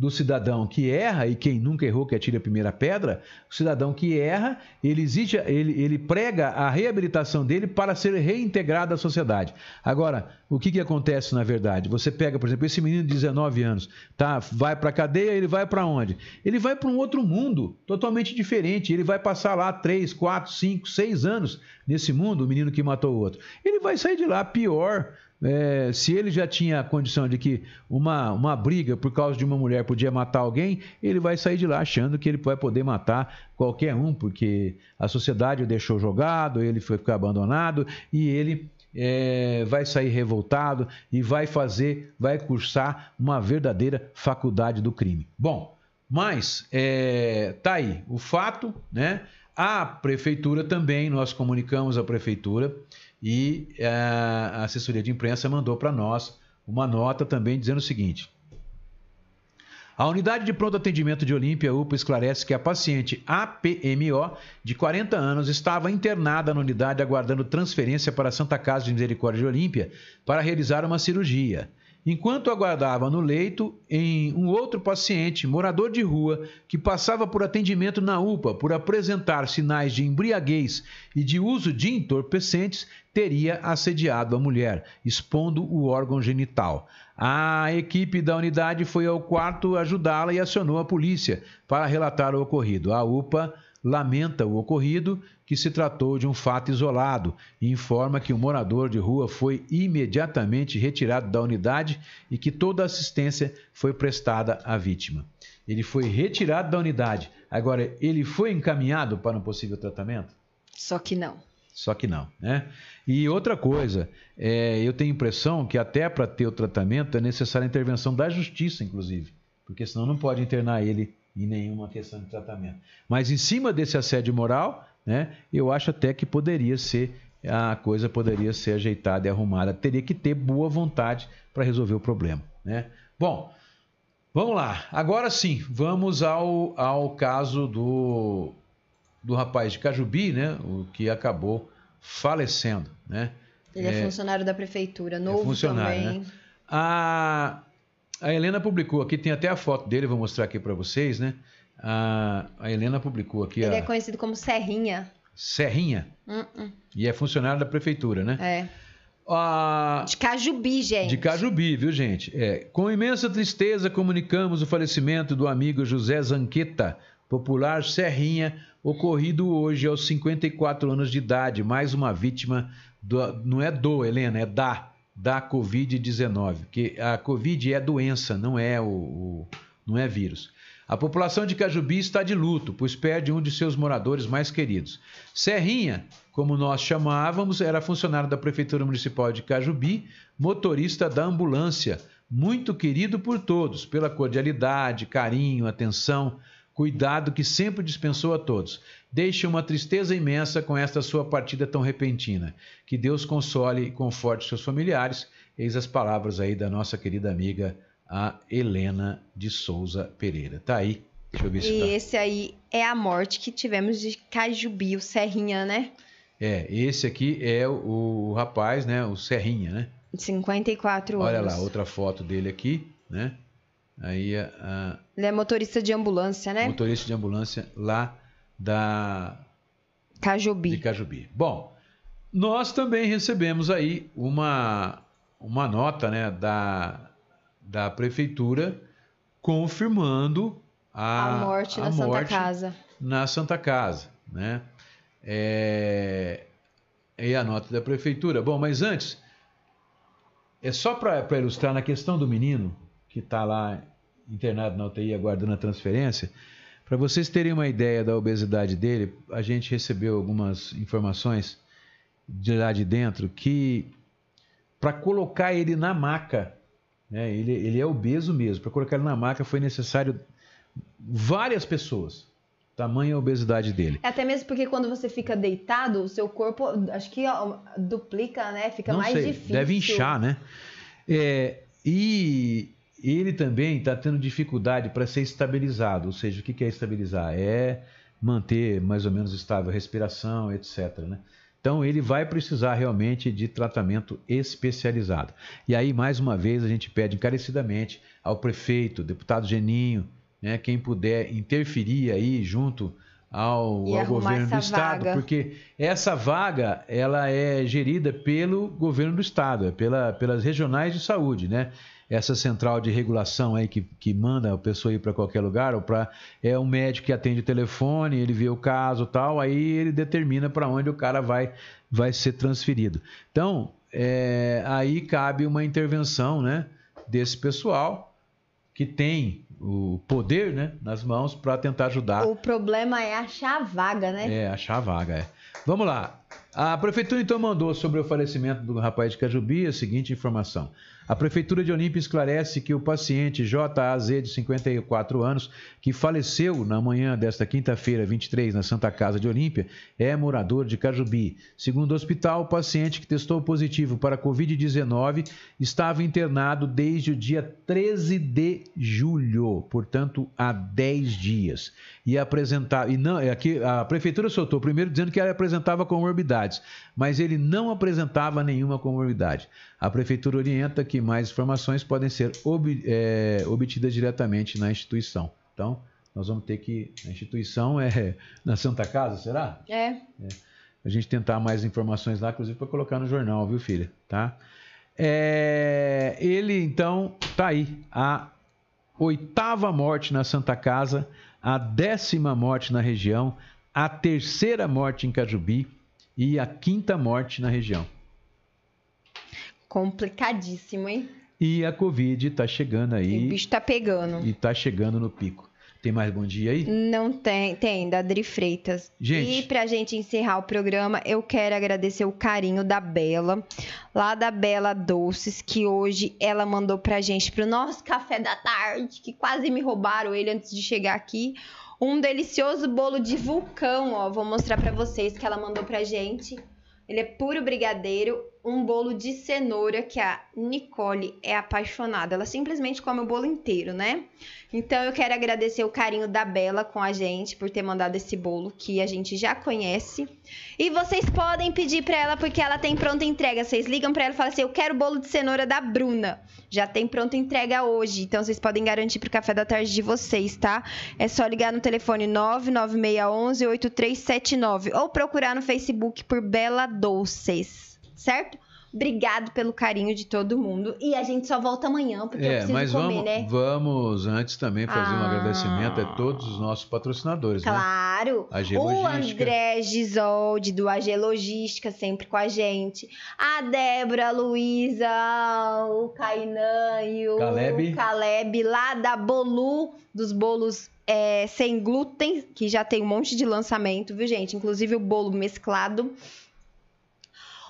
do cidadão que erra, e quem nunca errou que atire a primeira pedra, o cidadão que erra, ele, exige, ele, ele prega a reabilitação dele para ser reintegrado à sociedade. Agora, o que, que acontece na verdade? Você pega, por exemplo, esse menino de 19 anos, tá? vai para a cadeia, ele vai para onde? Ele vai para um outro mundo, totalmente diferente. Ele vai passar lá 3, 4, 5, 6 anos nesse mundo, o menino que matou o outro. Ele vai sair de lá pior, é, se ele já tinha a condição de que uma, uma briga por causa de uma mulher podia matar alguém, ele vai sair de lá achando que ele vai poder matar qualquer um, porque a sociedade o deixou jogado, ele foi ficar abandonado e ele é, vai sair revoltado e vai fazer, vai cursar uma verdadeira faculdade do crime. Bom, mas é, tá aí o fato, né? A prefeitura também, nós comunicamos à prefeitura e eh, a assessoria de imprensa mandou para nós uma nota também dizendo o seguinte: a unidade de pronto atendimento de Olímpia UPA esclarece que a paciente APMO, de 40 anos, estava internada na unidade aguardando transferência para a Santa Casa de Misericórdia de Olímpia para realizar uma cirurgia. Enquanto aguardava no leito, em um outro paciente, morador de rua, que passava por atendimento na UPA por apresentar sinais de embriaguez e de uso de entorpecentes, teria assediado a mulher, expondo o órgão genital. A equipe da unidade foi ao quarto ajudá-la e acionou a polícia para relatar o ocorrido. A UPA lamenta o ocorrido, que se tratou de um fato isolado, e informa que o morador de rua foi imediatamente retirado da unidade e que toda assistência foi prestada à vítima. Ele foi retirado da unidade. Agora, ele foi encaminhado para um possível tratamento? Só que não. Só que não, né? E outra coisa, é, eu tenho a impressão que até para ter o tratamento é necessária a intervenção da justiça, inclusive, porque senão não pode internar ele em nenhuma questão de tratamento. Mas em cima desse assédio moral, né, eu acho até que poderia ser a coisa poderia ser ajeitada e arrumada. Teria que ter boa vontade para resolver o problema, né? Bom, vamos lá. Agora sim, vamos ao, ao caso do, do rapaz de Cajubi, né? O que acabou falecendo, né? Ele é, é funcionário da prefeitura, novo é funcionário, também. Né? A, a Helena publicou aqui, tem até a foto dele, vou mostrar aqui para vocês, né? A, a, Helena publicou aqui. Ele a... é conhecido como Serrinha. Serrinha? Uh -uh. E é funcionário da prefeitura, né? É. A... De Cajubi, gente. De Cajubi, viu, gente? É. Com imensa tristeza, comunicamos o falecimento do amigo José Zanqueta, popular Serrinha, ocorrido hoje aos 54 anos de idade. Mais uma vítima, do... não é do, Helena, é da da Covid-19, que a Covid é doença, não é o, o, não é vírus. A população de Cajubi está de luto, pois perde um de seus moradores mais queridos. Serrinha, como nós chamávamos, era funcionário da Prefeitura Municipal de Cajubi, motorista da ambulância, muito querido por todos, pela cordialidade, carinho, atenção, cuidado que sempre dispensou a todos. Deixe uma tristeza imensa com esta sua partida tão repentina. Que Deus console e conforte seus familiares. Eis as palavras aí da nossa querida amiga, a Helena de Souza Pereira. Tá aí. Deixa eu ver se E tá. esse aí é a morte que tivemos de Cajubi, o Serrinha, né? É, esse aqui é o, o rapaz, né? O Serrinha, né? De 54 Olha anos. lá, outra foto dele aqui, né? Aí a, Ele é motorista de ambulância, né? motorista de ambulância lá da de Cajubi. Cajubi. Bom, nós também recebemos aí uma, uma nota né, da, da prefeitura confirmando a, A morte a na Santa morte Casa. na Santa Casa, né? É, e a nota da prefeitura. Bom, mas antes, é só para ilustrar na questão do menino que está lá internado na UTI aguardando a transferência, para vocês terem uma ideia da obesidade dele, a gente recebeu algumas informações de lá de dentro que para colocar ele na maca, né, ele, ele é obeso mesmo, para colocar ele na maca foi necessário várias pessoas, tamanha a obesidade dele. É Até mesmo porque quando você fica deitado, o seu corpo, acho que duplica, né? Fica Não mais sei, difícil. deve inchar, né? É, e ele também está tendo dificuldade para ser estabilizado. Ou seja, o que é estabilizar? É manter mais ou menos estável a respiração, etc. Né? Então ele vai precisar realmente de tratamento especializado. E aí, mais uma vez, a gente pede encarecidamente ao prefeito, deputado Geninho, né, quem puder interferir aí junto ao, ao governo do estado, vaga. porque essa vaga ela é gerida pelo governo do estado, é pela, pelas regionais de saúde, né? Essa central de regulação aí que, que manda a pessoa ir para qualquer lugar, ou para é um médico que atende o telefone, ele vê o caso tal, aí ele determina para onde o cara vai, vai ser transferido. Então, é, aí cabe uma intervenção, né, desse pessoal que tem o poder, né, nas mãos para tentar ajudar O problema é achar a vaga, né? é, achar a vaga, é. Vamos lá. A prefeitura então mandou sobre o falecimento do rapaz de Cajubi a seguinte informação. A prefeitura de Olímpia esclarece que o paciente JAZ de 54 anos, que faleceu na manhã desta quinta-feira, 23, na Santa Casa de Olímpia, é morador de Cajubi. Segundo o hospital, o paciente que testou positivo para COVID-19 estava internado desde o dia 13 de julho, portanto, há 10 dias. E apresentava, e não, é aqui a prefeitura soltou primeiro dizendo que ele apresentava comorbidades, mas ele não apresentava nenhuma comorbidade. A prefeitura orienta que mais informações podem ser ob- é, obtidas diretamente na instituição. Então, nós vamos ter que. A instituição é na Santa Casa, será? É. a gente tentar mais informações lá, inclusive para colocar no jornal, viu, filha? Tá? É, ele então tá aí a oitava morte na Santa Casa, a décima morte na região, a terceira morte em Cajubi e a quinta morte na região. Complicadíssimo, hein? E a Covid tá chegando O aí bicho tá pegando. e tá chegando no pico. Tem mais bom dia aí? Não tem, tem, da Adri Freitas. Gente. E pra gente encerrar o programa, eu quero agradecer o carinho da Bela, lá da Bela Doces, que hoje ela mandou pra gente pro nosso café da tarde, que quase me roubaram ele antes de chegar aqui. Um delicioso bolo de vulcão, ó. Vou mostrar pra vocês que ela mandou pra gente. Ele é puro brigadeiro, um bolo de cenoura que a Nicole é apaixonada. Ela simplesmente come o bolo inteiro, né? Então eu quero agradecer o carinho da Bela com a gente por ter mandado esse bolo que a gente já conhece. E vocês podem pedir pra ela porque ela tem pronta entrega. Vocês ligam pra ela e falam assim: "Eu quero bolo de cenoura da Bruna". Já tem pronta entrega hoje, então vocês podem garantir pro café da tarde de vocês, tá? É só ligar no telefone 99611 8379 ou procurar no Facebook por Bela Doces, certo? Obrigado pelo carinho de todo mundo. E a gente só volta amanhã, porque eu É, preciso mas comer, vamos, né? vamos antes também fazer um Ah. agradecimento a todos os nossos patrocinadores, né? Claro. A G O. André Gisoldi, do AG Logística, sempre com a gente. A Débora, a Luísa, o Kainan e o Caleb. Caleb, lá da Bolu, dos bolos é, sem glúten, que já tem um monte de lançamento, viu, gente? Inclusive o bolo mesclado.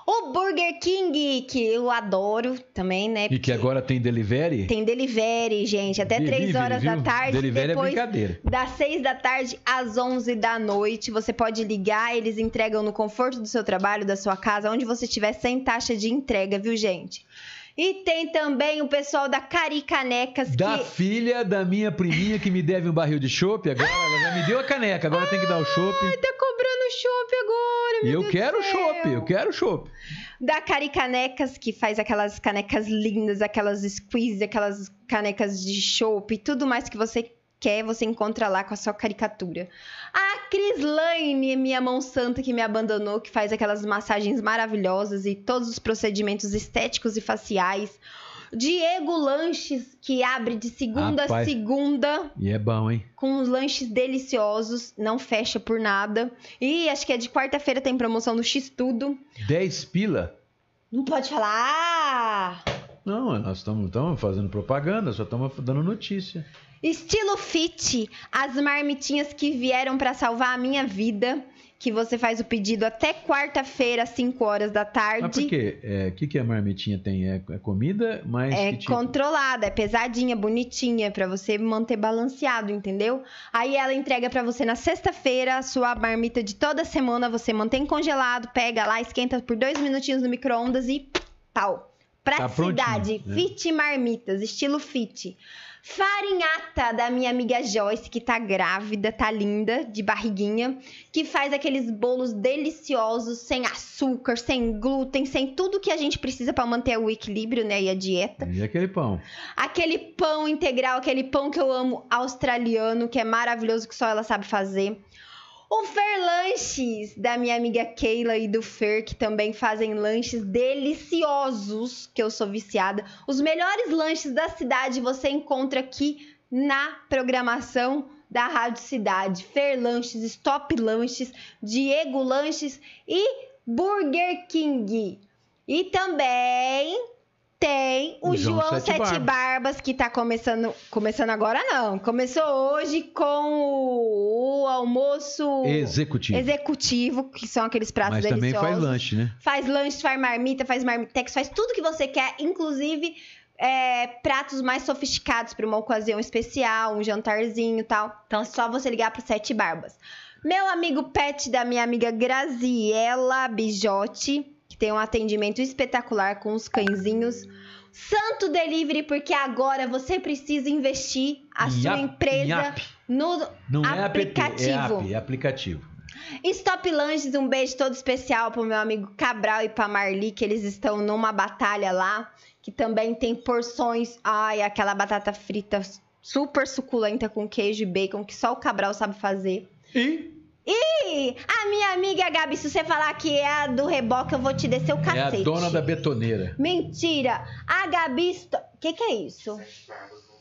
O Burger King, que eu adoro também, né? E que agora tem delivery? Tem delivery, gente, até Delivery, 3 horas da viu? tarde. Delivery depois é brincadeira. das 6 da tarde às 11 da noite. Você pode ligar, eles entregam no conforto do seu trabalho, da sua casa, onde você estiver, sem taxa de entrega, viu, gente? E tem também o pessoal da Caricanecas Da que filha da minha priminha que me deve um barril de chopp, agora ela já me deu a caneca, agora tem que dar o chopp. tá cobrando chopp agora, meu eu Deus quero chopp, eu quero chopp. Da Caricanecas, que faz aquelas canecas lindas, aquelas squeeze, aquelas canecas de chopp, tudo mais que você quer, você encontra lá com a sua caricatura. A Cris Lane, minha mão santa que me abandonou, que faz aquelas massagens maravilhosas e todos os procedimentos estéticos e faciais. Diego Lanches, que abre de segunda a Rapaz. segunda E é bom, hein? com uns lanches deliciosos, não fecha por nada. E acho que é de quarta-feira tem promoção do X Tudo. 10 pila. Não pode falar. Não, nós estamos fazendo propaganda, só estamos dando notícia. Estilo Fit, as marmitinhas que vieram pra salvar a minha vida, que você faz o pedido até quarta-feira às 5 horas da tarde. Mas por quê? O que, que a marmitinha tem? É, é comida, mas É tipo? controlada, é pesadinha, bonitinha, pra você manter balanceado, entendeu? Aí ela entrega pra você na sexta-feira a sua marmita de toda semana, você mantém congelado, pega lá, esquenta por dois minutinhos no micro-ondas e pau. Praticidade, prontinho, né? fit marmitas, estilo fit. Farinhata da minha amiga Joyce, que tá grávida, tá linda, de barriguinha, que faz aqueles bolos deliciosos, sem açúcar, sem glúten, sem tudo que a gente precisa pra manter o equilíbrio, né, e a dieta. E aquele pão? Aquele pão integral, aquele pão que eu amo australiano, que é maravilhoso, que só ela sabe fazer. O Fer Lanches, da minha amiga Keila e do Fer, que também fazem lanches deliciosos, que eu sou viciada. Os melhores lanches da cidade você encontra aqui na programação da Rádio Cidade. Fer Lanches, Stop Lanches, Diego Lanches e Burger King. E também tem o, O João João, Sete Barbas. Barbas. que tá começando. Começando agora não. Começou hoje com o, o almoço Executivo. executivo, que são aqueles pratos mas também deliciosos. faz lanche, né? Faz lanche, faz marmita, faz marmitex, faz tudo que você quer, inclusive é, pratos mais sofisticados para uma ocasião especial, um jantarzinho e tal. Então é só você ligar pro Sete Barbas. Meu amigo Pet da minha amiga Graziela Bijotti, tem um atendimento espetacular com os cãezinhos. Santo Delivery, porque agora você precisa investir a sua empresa no Não é é aplicativo. app, é aplicativo. Stop Lanches, um beijo todo especial pro meu amigo Cabral e pra Marli, que eles estão numa batalha lá, que também tem porções. Ai, aquela batata frita super suculenta com queijo e bacon, que só o Cabral sabe fazer. E E a minha amiga Gabi, se você falar que é a do reboque, eu vou te descer o é cacete. a dona da betoneira. Mentira! A Gabi. O que, que é isso?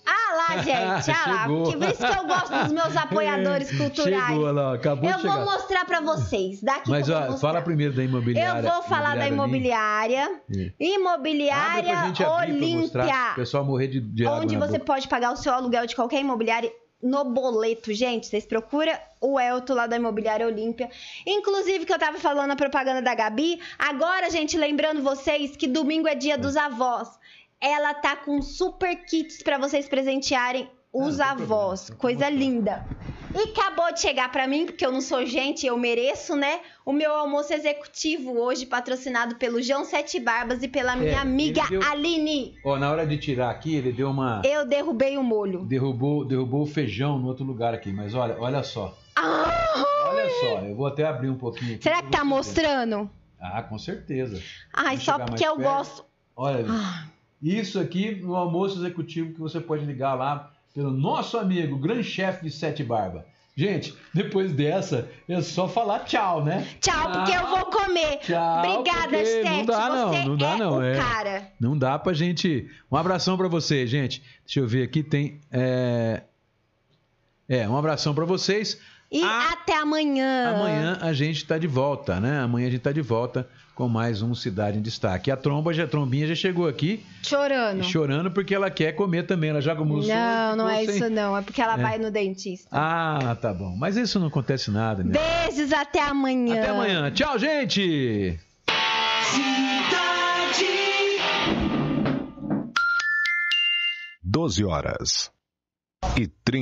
Ah lá, gente, ah lá. Chegou. Por isso que eu gosto dos meus apoiadores culturais. Chegou lá, acabou Eu de chegar. vou mostrar pra vocês. Daqui Mas ó, fala primeiro da imobiliária. Eu vou falar da imobiliária. ali. É. Imobiliária pro Olímpia. pessoal morrer de, de Onde você boca. pode pagar o seu aluguel de qualquer imobiliária no boleto. Gente, vocês procuram o Elton lá da Imobiliária Olímpia. Inclusive, que eu tava falando a propaganda da Gabi. Agora, gente, lembrando vocês que domingo é dia dos avós. Ela tá com super kits pra vocês presentearem os Ah, avós. Coisa linda. E acabou de chegar pra mim, porque eu não sou gente, eu mereço, né? O meu almoço executivo hoje, patrocinado pelo João Sete Barbas e pela minha É, amiga deu- Aline. Ó, na hora de tirar aqui, ele deu uma. Eu derrubei o molho. Derrubou, derrubou o feijão no outro lugar aqui. Mas olha, olha só. Ah, Olha só, eu vou até abrir um pouquinho aqui. será que tá mostrando? Ah, com certeza. Ai, Vou só porque eu perto. gosto. Olha. Ah, Isso aqui no almoço executivo que você pode ligar lá pelo nosso amigo, grande chefe de Sete Barba. Gente, depois dessa, é só falar tchau, né? Tchau, porque eu vou comer. Tchau, Obrigada, Sete. não dá não, Você não dá é não, é. cara. Não dá pra gente. Um abração pra você, gente. Deixa eu ver aqui, tem. É, é um abração pra vocês. E Ah, até amanhã. Amanhã a gente tá de volta, né? Amanhã a gente tá de volta com mais um Cidade em Destaque. A tromba, já, a trombinha já chegou aqui Chorando. chorando porque ela quer comer também. Ela já almoçou. Não, não é sem- isso não. É porque ela É. vai no dentista. Ah, tá bom. Mas isso não acontece nada, né? Beijos, até amanhã. Até amanhã. Tchau, gente! Cidade. 12 horas e 30